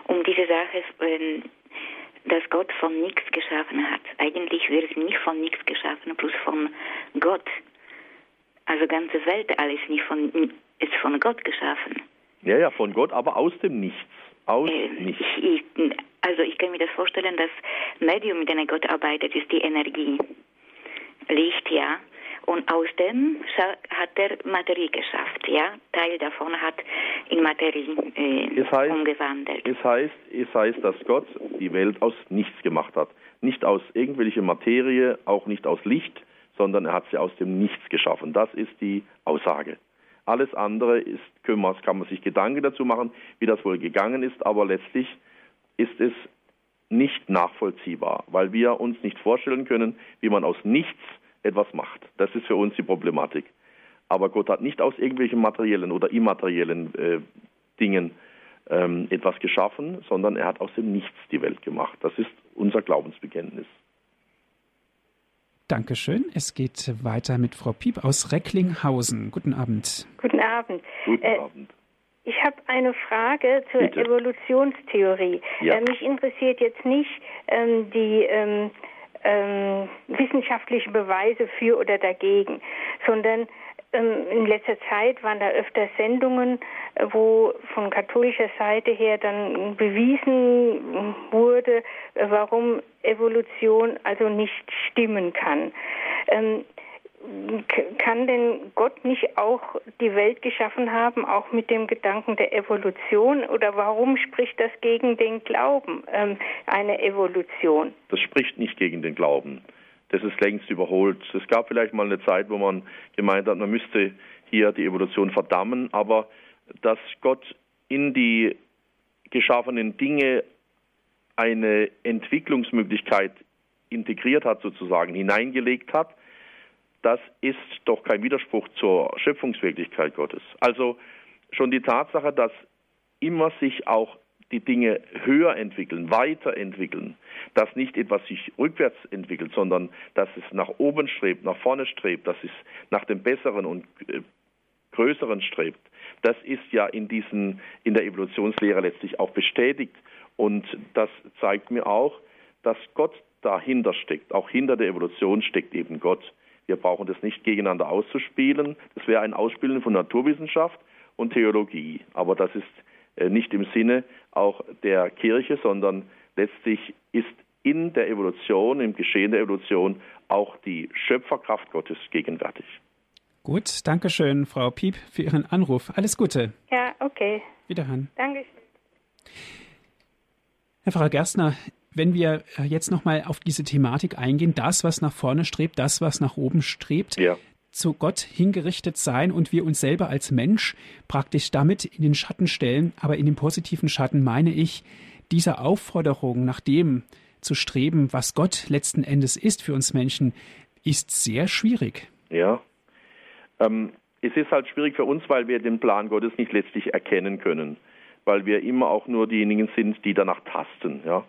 um diese Sache, ähm, dass Gott von nichts geschaffen hat. Eigentlich wird es nicht von nichts geschaffen, bloß von Gott. Also ganze Welt, alles nicht von, ist von Gott geschaffen. Ja, ja, von Gott, aber aus dem Nichts. Aus äh, Nichts. Ich, also ich kann mir das vorstellen, das Medium, mit dem Gott arbeitet, ist die Energie. Licht, ja. Und aus dem hat er Materie geschafft, ja. Teil davon hat in Materie äh, es heißt, umgewandelt. Es heißt, es heißt, dass Gott die Welt aus nichts gemacht hat. Nicht aus irgendwelcher Materie, auch nicht aus Licht, sondern er hat sie aus dem Nichts geschaffen. Das ist die Aussage. Alles andere ist, kann man, sich Gedanken dazu machen, wie das wohl gegangen ist, aber letztlich ist es nicht nachvollziehbar, weil wir uns nicht vorstellen können, wie man aus nichts etwas macht. Das ist für uns die Problematik. Aber Gott hat nicht aus irgendwelchen materiellen oder immateriellen äh, Dingen ähm, etwas geschaffen, sondern er hat aus dem Nichts die Welt gemacht. Das ist unser Glaubensbekenntnis. Dankeschön. Es geht weiter mit Frau Piep aus Recklinghausen. Guten Abend. Guten Abend. Guten äh, Abend. Ich habe eine Frage zur Bitte. Evolutionstheorie. Ja. Äh, mich interessiert jetzt nicht ähm, die ähm, ähm, wissenschaftlichen Beweise für oder dagegen, sondern in letzter Zeit waren da öfter Sendungen, äh, wo von katholischer Seite her dann bewiesen wurde, äh, warum Evolution also nicht stimmen kann. Ähm, kann denn Gott nicht auch die Welt geschaffen haben, auch mit dem Gedanken der Evolution? Oder warum spricht das gegen den Glauben, ähm, eine Evolution? Das spricht nicht gegen den Glauben das ist längst überholt. Es gab vielleicht mal eine Zeit, wo man gemeint hat, man müsste hier die Evolution verdammen, aber dass Gott in die geschaffenen Dinge eine Entwicklungsmöglichkeit integriert hat, sozusagen hineingelegt hat, das ist doch kein Widerspruch zur Schöpfungswirklichkeit Gottes. Also schon die Tatsache, dass immer sich auch die Dinge höher entwickeln, weiterentwickeln, dass nicht etwas sich rückwärts entwickelt, sondern dass es nach oben strebt, nach vorne strebt, dass es nach dem Besseren und äh, Größeren strebt. Das ist ja in diesen, in der Evolutionslehre letztlich auch bestätigt. Und das zeigt mir auch, dass Gott dahinter steckt. Auch hinter der Evolution steckt eben Gott. Wir brauchen das nicht gegeneinander auszuspielen. Das wäre ein Ausspielen von Naturwissenschaft und Theologie. Aber das ist äh, nicht im Sinne auch der Kirche, sondern letztlich ist in der Evolution, im Geschehen der Evolution auch die Schöpferkraft Gottes gegenwärtig. Gut, danke schön, Frau Piep, für Ihren Anruf. Alles Gute. Ja, okay. Wiederhören. Dankeschön. Herr Pfarrer Gerstner, wenn wir äh, jetzt nochmal auf diese Thematik eingehen, das, was nach vorne strebt, das, was nach oben strebt, ja. Zu Gott hingerichtet sein und wir uns selber als Mensch praktisch damit in den Schatten stellen, aber in den positiven Schatten meine ich, diese Aufforderung nach dem zu streben, was Gott letzten Endes ist für uns Menschen, ist sehr schwierig. Ja. Ähm, es ist halt schwierig für uns, weil wir den Plan Gottes nicht letztlich erkennen können, weil wir immer auch nur diejenigen sind, die danach tasten. Ja.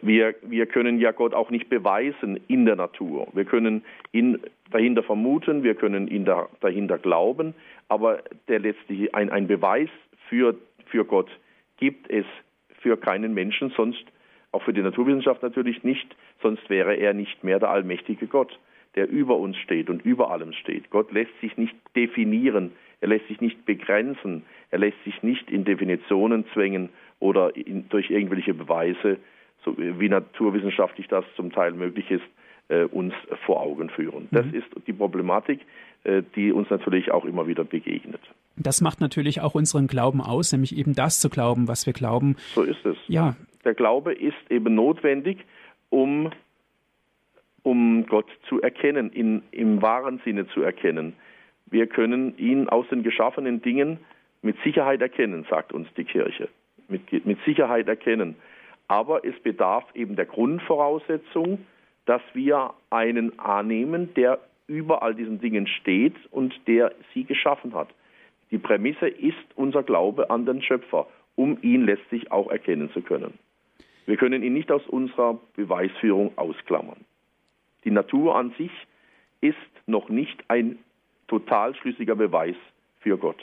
Wir, wir können ja Gott auch nicht beweisen in der Natur. Wir können ihn dahinter vermuten, wir können ihn da, dahinter glauben, aber der letztlich ein, ein Beweis für, für Gott gibt es für keinen Menschen, sonst auch für die Naturwissenschaft natürlich nicht, sonst wäre er nicht mehr der allmächtige Gott, der über uns steht und über allem steht. Gott lässt sich nicht definieren, er lässt sich nicht begrenzen, er lässt sich nicht in Definitionen zwängen oder in, durch irgendwelche Beweise so wie naturwissenschaftlich das zum Teil möglich ist, äh, uns vor Augen führen. Das mhm. ist die Problematik, äh, die uns natürlich auch immer wieder begegnet. Das macht natürlich auch unseren Glauben aus, nämlich eben das zu glauben, was wir glauben. So ist es. Ja. Der Glaube ist eben notwendig, um, um Gott zu erkennen, in, im wahren Sinne zu erkennen. Wir können ihn aus den geschaffenen Dingen mit Sicherheit erkennen, sagt uns die Kirche. Mit, mit Sicherheit erkennen. Aber es bedarf eben der Grundvoraussetzung, dass wir einen annehmen, der über all diesen Dingen steht und der sie geschaffen hat. Die Prämisse ist unser Glaube an den Schöpfer, um ihn letztlich auch erkennen zu können. Wir können ihn nicht aus unserer Beweisführung ausklammern. Die Natur an sich ist noch nicht ein total schlüssiger Beweis für Gott.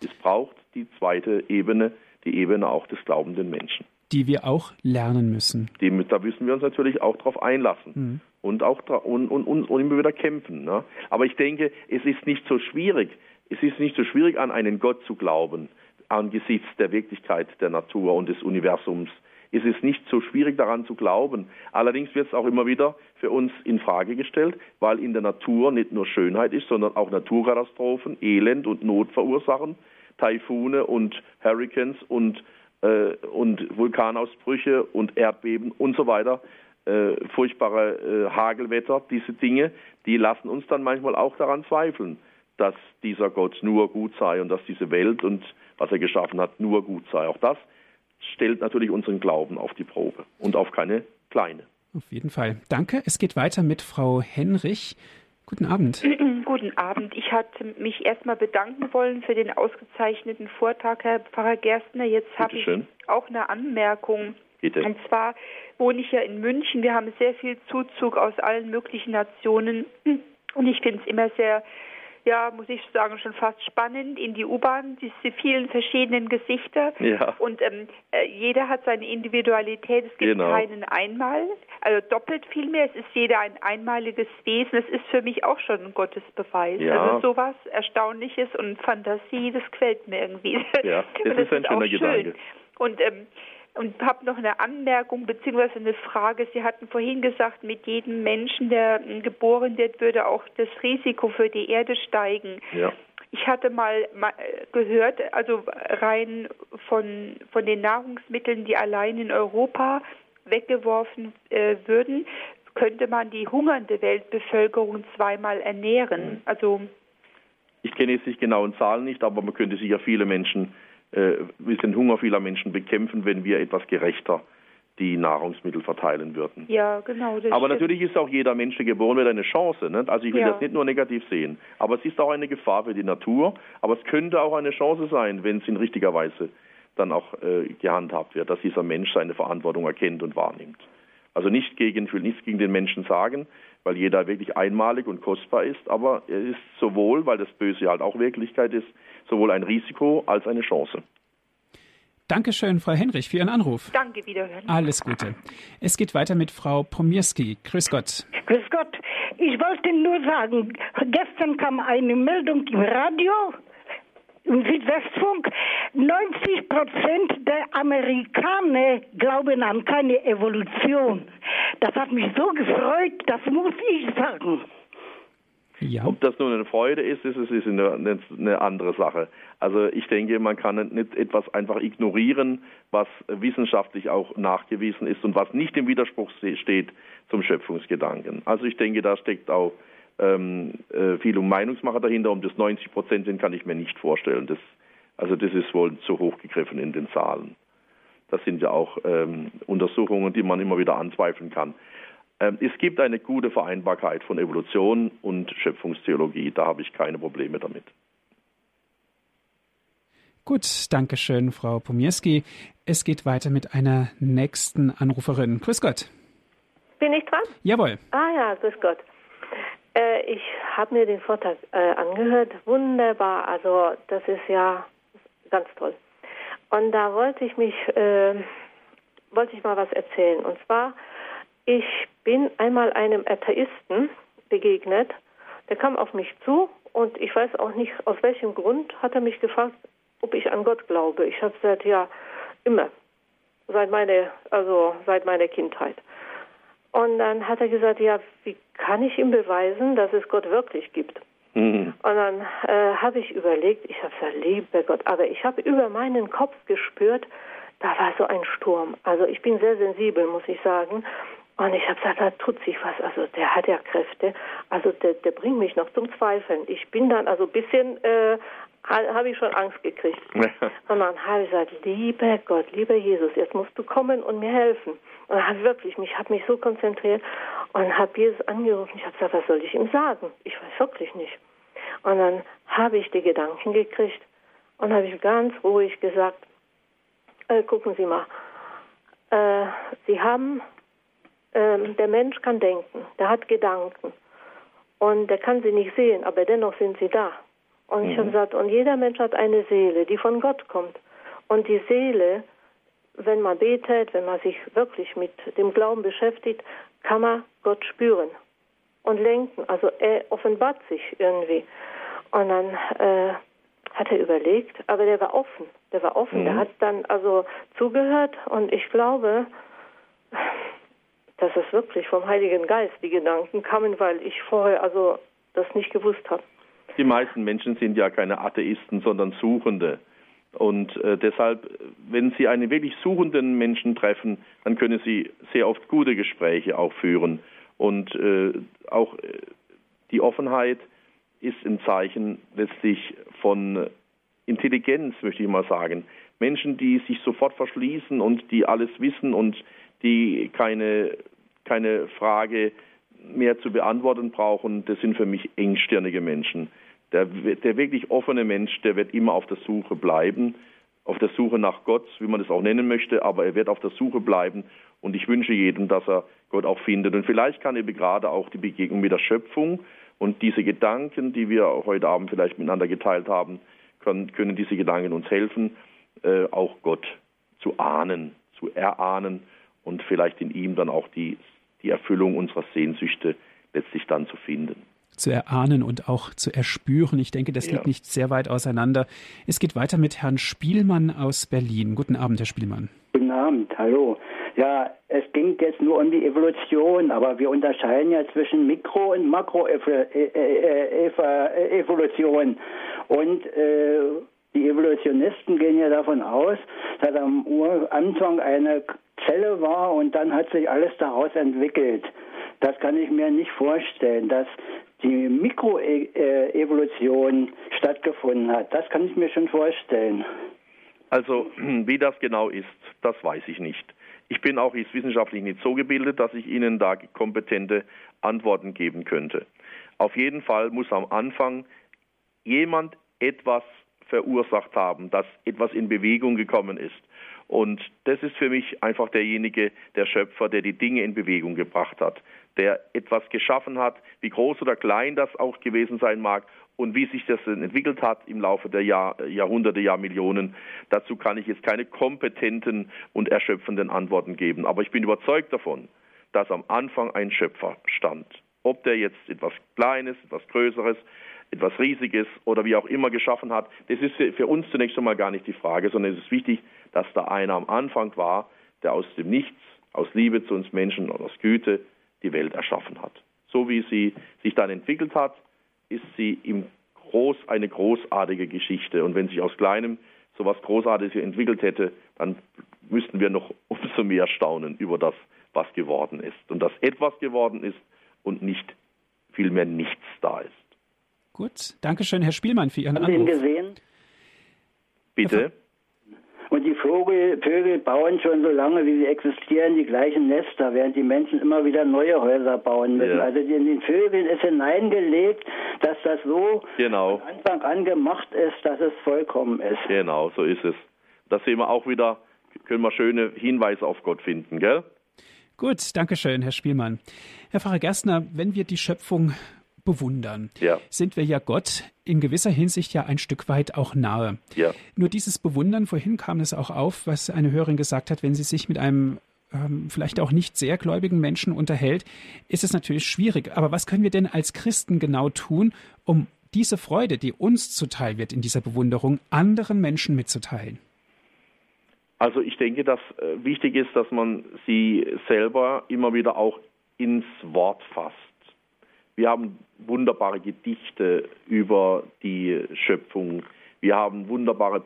Es braucht die zweite Ebene, die Ebene auch des glaubenden Menschen die wir auch lernen müssen. Die, da müssen wir uns natürlich auch darauf einlassen mhm. und auch und, und, und, und, immer wieder kämpfen. Ne? Aber ich denke, es ist nicht so schwierig. Es ist nicht so schwierig, an einen Gott zu glauben, angesichts der Wirklichkeit der Natur und des Universums. Es ist nicht so schwierig daran zu glauben. Allerdings wird es auch immer wieder für uns in Frage gestellt, weil in der Natur nicht nur Schönheit ist, sondern auch Naturkatastrophen, Elend und Not verursachen, Taifune und Hurricanes und und Vulkanausbrüche und Erdbeben und so weiter, äh, furchtbare äh, Hagelwetter, diese Dinge, die lassen uns dann manchmal auch daran zweifeln, dass dieser Gott nur gut sei und dass diese Welt und was er geschaffen hat nur gut sei. Auch das stellt natürlich unseren Glauben auf die Probe und auf keine kleine. Auf jeden Fall. Danke. Es geht weiter mit Frau Henrich. Guten Abend. Guten Abend. Ich hatte mich erstmal bedanken wollen für den ausgezeichneten Vortrag, Herr Pfarrer Gerstner. Jetzt habe ich auch eine Anmerkung. Bitte. Und zwar wohne ich ja in München. Wir haben sehr viel Zuzug aus allen möglichen Nationen. Und ich finde es immer sehr ja, muss ich sagen, schon fast spannend in die U-Bahn, diese vielen verschiedenen Gesichter. Ja. Und ähm, äh, jeder hat seine Individualität. Es gibt genau. keinen Einmal, also doppelt vielmehr. Es ist jeder ein einmaliges Wesen. Das ist für mich auch schon ein Gottesbeweis. Ja. Also sowas Erstaunliches und Fantasie, das gefällt mir irgendwie. Ja, das, ist ein schöner Gedanke. Und ähm, und habe noch eine Anmerkung bzw. eine Frage. Sie hatten vorhin gesagt, mit jedem Menschen, der geboren wird, würde auch das Risiko für die Erde steigen. Ja. Ich hatte mal gehört, also rein von, von den Nahrungsmitteln, die allein in Europa weggeworfen äh, würden, könnte man die hungernde Weltbevölkerung zweimal ernähren. Also ich kenne jetzt die genauen Zahlen nicht, aber man könnte sicher viele Menschen äh, wir den Hunger vieler Menschen bekämpfen, wenn wir etwas gerechter die Nahrungsmittel verteilen würden. Ja, genau. aber stimmt. natürlich ist auch jeder Mensch, der geboren wird, eine Chance. Ne? Also ich will ja. das nicht nur negativ sehen. Aber es ist auch eine Gefahr für die Natur. Aber es könnte auch eine Chance sein, wenn es in richtiger Weise dann auch äh, gehandhabt wird, dass dieser Mensch seine Verantwortung erkennt und wahrnimmt. Also nicht gegen, ich will nichts gegen den Menschen sagen, weil jeder wirklich einmalig und kostbar ist, aber er ist sowohl, weil das Böse halt auch Wirklichkeit ist, sowohl ein Risiko als eine Chance. Dankeschön, Frau Henrich, für Ihren Anruf. Danke, wiederhören. Alles Gute. Es geht weiter mit Frau Pomierski. Grüß Gott. Grüß Gott. Ich wollte nur sagen, gestern kam eine Meldung im Radio, im Südwestfunk, 90 Prozent der Amerikaner glauben an keine Evolution. Das hat mich so gefreut, das muss ich sagen. Ja. Ob das nur eine Freude ist, ist es ist eine, eine, andere Sache. Also ich denke, man kann nicht etwas einfach ignorieren, was wissenschaftlich auch nachgewiesen ist und was nicht im Widerspruch steht zum Schöpfungsgedanken. Also ich denke, da steckt auch ähm, äh, viel um Meinungsmacher dahinter. Um das 90 Prozent sind, kann ich mir nicht vorstellen. Das, also das ist wohl zu hoch gegriffen in den Zahlen. Das sind ja auch ähm, Untersuchungen, die man immer wieder anzweifeln kann. Ähm, es gibt eine gute Vereinbarkeit von Evolution und Schöpfungstheologie. Da habe ich keine Probleme damit. Gut, danke schön, Frau Pomierski. Es geht weiter mit einer nächsten Anruferin. Grüß Gott. Bin ich dran? Jawohl. Ah ja, grüß Gott. Äh, ich habe mir den Vortrag äh, angehört. Wunderbar. Also das ist ja ganz toll. Und da wollte ich mich, äh, wollte ich mal was erzählen. Und zwar ich bin einmal einem Atheisten begegnet. Der kam auf mich zu und ich weiß auch nicht, aus welchem Grund hat er mich gefragt, ob ich an Gott glaube. Ich habe gesagt, ja, immer. Seit meiner, also seit meiner Kindheit. Und dann hat er gesagt, ja, wie kann ich ihm beweisen, dass es Gott wirklich gibt? Mhm. Und dann äh, habe ich überlegt, ich habe gesagt, lieber Gott, aber ich habe über meinen Kopf gespürt, da war so ein Sturm. Also ich bin sehr sensibel, muss ich sagen. Und ich habe gesagt, da tut sich was. Also der hat ja Kräfte. Also der, der bringt mich noch zum Zweifeln. Ich bin dann also ein bisschen, äh, habe ich schon Angst gekriegt. und dann habe ich gesagt, lieber Gott, lieber Jesus, jetzt musst du kommen und mir helfen. Und habe wirklich, mich habe mich so konzentriert und habe Jesus angerufen. Ich habe gesagt, was soll ich ihm sagen? Ich weiß wirklich nicht. Und dann habe ich die Gedanken gekriegt und habe ich ganz ruhig gesagt, äh, gucken Sie mal, äh, Sie haben ähm, der Mensch kann denken, der hat Gedanken und der kann sie nicht sehen, aber dennoch sind sie da. Und mhm. ich habe gesagt, und jeder Mensch hat eine Seele, die von Gott kommt. Und die Seele, wenn man betet, wenn man sich wirklich mit dem Glauben beschäftigt, kann man Gott spüren und lenken. Also er offenbart sich irgendwie. Und dann äh, hat er überlegt, aber der war offen. Der war offen. Mhm. Der hat dann also zugehört und ich glaube, dass es wirklich vom Heiligen Geist die Gedanken kamen, weil ich vorher also das nicht gewusst habe. Die meisten Menschen sind ja keine Atheisten, sondern Suchende. Und äh, deshalb, wenn Sie einen wirklich suchenden Menschen treffen, dann können Sie sehr oft gute Gespräche auch führen. Und äh, auch äh, die Offenheit ist ein Zeichen letztlich von Intelligenz, möchte ich mal sagen. Menschen, die sich sofort verschließen und die alles wissen und die keine, keine Frage mehr zu beantworten brauchen, das sind für mich engstirnige Menschen. Der, der wirklich offene Mensch, der wird immer auf der Suche bleiben, auf der Suche nach Gott, wie man es auch nennen möchte, aber er wird auf der Suche bleiben und ich wünsche jedem, dass er Gott auch findet. Und vielleicht kann eben gerade auch die Begegnung mit der Schöpfung und diese Gedanken, die wir heute Abend vielleicht miteinander geteilt haben, können, können diese Gedanken uns helfen, äh, auch Gott zu ahnen, zu erahnen und vielleicht in ihm dann auch die, die Erfüllung unserer Sehnsüchte letztlich dann zu finden. Zu erahnen und auch zu erspüren. Ich denke, das ja. liegt nicht sehr weit auseinander. Es geht weiter mit Herrn Spielmann aus Berlin. Guten Abend, Herr Spielmann. Guten Abend, hallo. Ja, es ging jetzt nur um die Evolution, aber wir unterscheiden ja zwischen Mikro- und Makroevolution. Und äh, die Evolutionisten gehen ja davon aus, dass am Anfang eine Zelle war und dann hat sich alles daraus entwickelt. Das kann ich mir nicht vorstellen, dass die Mikroevolution stattgefunden hat. Das kann ich mir schon vorstellen. Also wie das genau ist, das weiß ich nicht. Ich bin auch wissenschaftlich nicht so gebildet, dass ich Ihnen da kompetente Antworten geben könnte. Auf jeden Fall muss am Anfang jemand etwas verursacht haben, dass etwas in Bewegung gekommen ist. Und das ist für mich einfach derjenige, der Schöpfer, der die Dinge in Bewegung gebracht hat, der etwas geschaffen hat, wie groß oder klein das auch gewesen sein mag und wie sich das entwickelt hat im Laufe der Jahr, Jahrhunderte, Jahrmillionen. Dazu kann ich jetzt keine kompetenten und erschöpfenden Antworten geben. Aber ich bin überzeugt davon, dass am Anfang ein Schöpfer stand. Ob der jetzt etwas Kleines, etwas Größeres, etwas Riesiges oder wie auch immer geschaffen hat, das ist für uns zunächst einmal gar nicht die Frage, sondern es ist wichtig, dass da einer am Anfang war, der aus dem Nichts, aus Liebe zu uns Menschen und aus Güte die Welt erschaffen hat. So wie sie sich dann entwickelt hat, ist sie im Groß eine großartige Geschichte. Und wenn sich aus Kleinem so etwas Großartiges entwickelt hätte, dann müssten wir noch umso mehr staunen über das, was geworden ist. Und dass etwas geworden ist und nicht vielmehr nichts da ist. Gut, danke schön, Herr Spielmann, für Ihren Haben Anruf. Haben Sie ihn gesehen? Bitte? Die Vögel, Vögel bauen schon so lange, wie sie existieren, die gleichen Nester, während die Menschen immer wieder neue Häuser bauen müssen. Ja. Also in den Vögeln ist hineingelegt, dass das so genau. von Anfang an gemacht ist, dass es vollkommen ist. Genau, so ist es. Da sehen wir auch wieder, können wir schöne Hinweise auf Gott finden, gell? Gut, danke schön, Herr Spielmann. Herr Pfarrer Gerstner, wenn wir die Schöpfung bewundern, ja. sind wir ja Gott in gewisser Hinsicht ja ein Stück weit auch nahe. Ja. Nur dieses Bewundern, vorhin kam es auch auf, was eine Hörerin gesagt hat, wenn sie sich mit einem ähm, vielleicht auch nicht sehr gläubigen Menschen unterhält, ist es natürlich schwierig. Aber was können wir denn als Christen genau tun, um diese Freude, die uns zuteil wird in dieser Bewunderung, anderen Menschen mitzuteilen? Also ich denke, dass äh, wichtig ist, dass man sie selber immer wieder auch ins Wort fasst. Wir haben wunderbare Gedichte über die Schöpfung. Wir haben wunderbare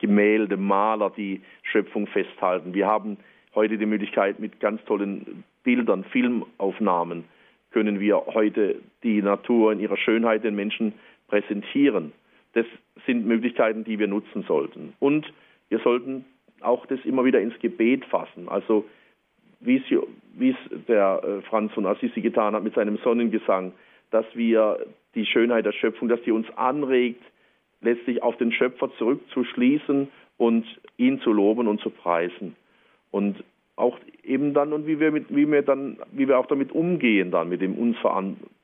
Gemälde, Maler, die Schöpfung festhalten. Wir haben heute die Möglichkeit, mit ganz tollen Bildern, Filmaufnahmen, können wir heute die Natur in ihrer Schönheit den Menschen präsentieren. Das sind Möglichkeiten, die wir nutzen sollten. Und wir sollten auch das immer wieder ins Gebet fassen. Also wie es, der äh, Franz von Assisi getan hat mit seinem Sonnengesang, dass wir die Schönheit der Schöpfung, dass die uns anregt, letztlich auf den Schöpfer zurückzuschließen und ihn zu loben und zu preisen. Und auch eben dann und wie wir mit, wie wir dann, wie wir auch damit umgehen dann mit dem uns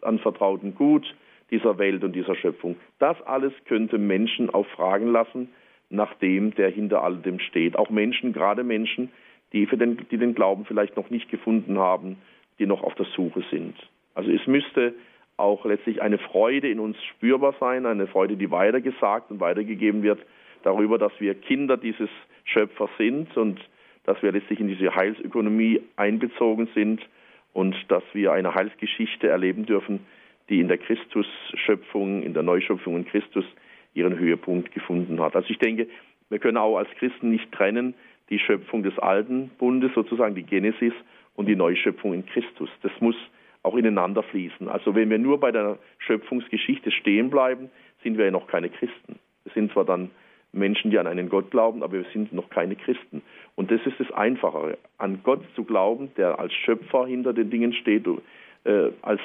anvertrauten Gut dieser Welt und dieser Schöpfung. Das alles könnte Menschen auch fragen lassen, nach dem, der hinter all dem steht. Auch Menschen, gerade Menschen, die, für den, die den Glauben vielleicht noch nicht gefunden haben, die noch auf der Suche sind. Also es müsste auch letztlich eine Freude in uns spürbar sein, eine Freude, die weitergesagt und weitergegeben wird darüber, dass wir Kinder dieses Schöpfers sind und dass wir letztlich in diese Heilsökonomie einbezogen sind und dass wir eine Heilsgeschichte erleben dürfen, die in der Christusschöpfung, in der Neuschöpfung in Christus ihren Höhepunkt gefunden hat. Also ich denke, wir können auch als Christen nicht trennen die Schöpfung des alten Bundes, sozusagen die Genesis, und die Neuschöpfung in Christus. Das muss auch ineinander fließen. Also wenn wir nur bei der Schöpfungsgeschichte stehen bleiben, sind wir ja noch keine Christen. Wir sind zwar dann Menschen, die an einen Gott glauben, aber wir sind noch keine Christen. Und das ist das Einfachere, an Gott zu glauben, der als Schöpfer hinter den Dingen steht, äh, als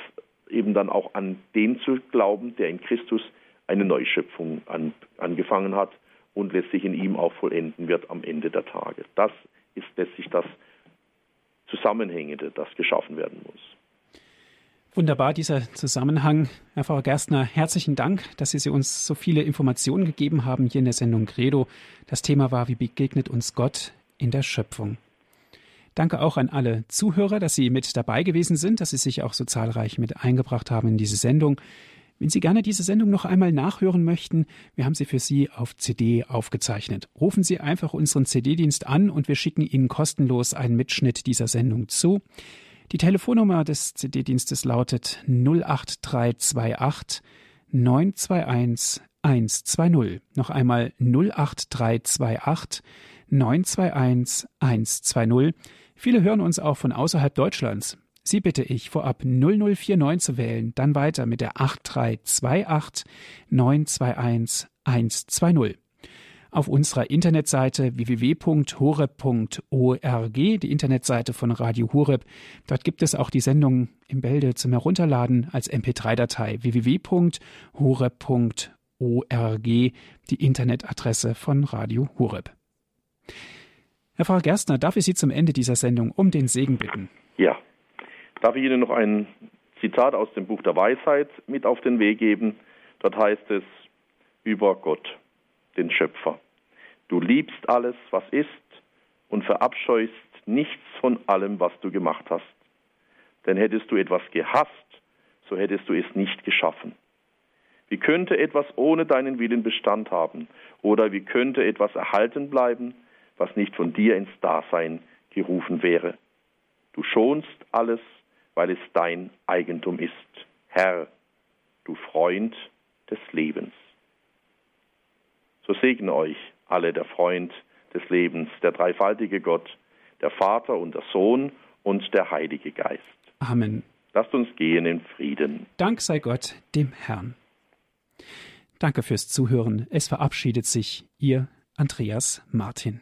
eben dann auch an den zu glauben, der in Christus eine Neuschöpfung an, angefangen hat und letztlich in ihm auch vollenden wird am Ende der Tage. Das ist letztlich das Zusammenhängende, das geschaffen werden muss. Wunderbar, dieser Zusammenhang. Herr Frau Gerstner, herzlichen Dank, dass Sie uns so viele Informationen gegeben haben hier in der Sendung Credo. Das Thema war, wie begegnet uns Gott in der Schöpfung. Danke auch an alle Zuhörer, dass Sie mit dabei gewesen sind, dass Sie sich auch so zahlreich mit eingebracht haben in diese Sendung. Wenn Sie gerne diese Sendung noch einmal nachhören möchten, wir haben sie für Sie auf CD aufgezeichnet. Rufen Sie einfach unseren CD-Dienst an und wir schicken Ihnen kostenlos einen Mitschnitt dieser Sendung zu. Die Telefonnummer des CD-Dienstes lautet 08328 921 120. Noch einmal 08328 921 120. Viele hören uns auch von außerhalb Deutschlands. Sie bitte ich, vorab 0049 zu wählen, dann weiter mit der 8328 921 120. auf unserer Internetseite www.horeb.org, die Internetseite von Radio Horeb. Dort gibt es auch die Sendung im Bälde zum Herunterladen als MP3-Datei www.horeb.org, die Internetadresse von Radio Horeb. Herr Pfarrer Gerstner, darf ich Sie zum Ende dieser Sendung um den Segen bitten? Ja. Darf ich Ihnen noch ein Zitat aus dem Buch der Weisheit mit auf den Weg geben? Dort heißt es über Gott, den Schöpfer. Du liebst alles, was ist, und verabscheust nichts von allem, was du gemacht hast. Denn hättest du etwas gehasst, so hättest du es nicht geschaffen. Wie könnte etwas ohne deinen Willen Bestand haben? Oder wie könnte etwas erhalten bleiben, was nicht von dir ins Dasein gerufen wäre. Du schonst alles, weil es dein Eigentum ist. Herr, du Freund des Lebens. So segne euch alle der Freund des Lebens, der dreifaltige Gott, der Vater und der Sohn und der Heilige Geist. Amen. Lasst uns gehen in Frieden. Dank sei Gott, dem Herrn. Danke fürs Zuhören. Es verabschiedet sich Ihr Andreas Martin.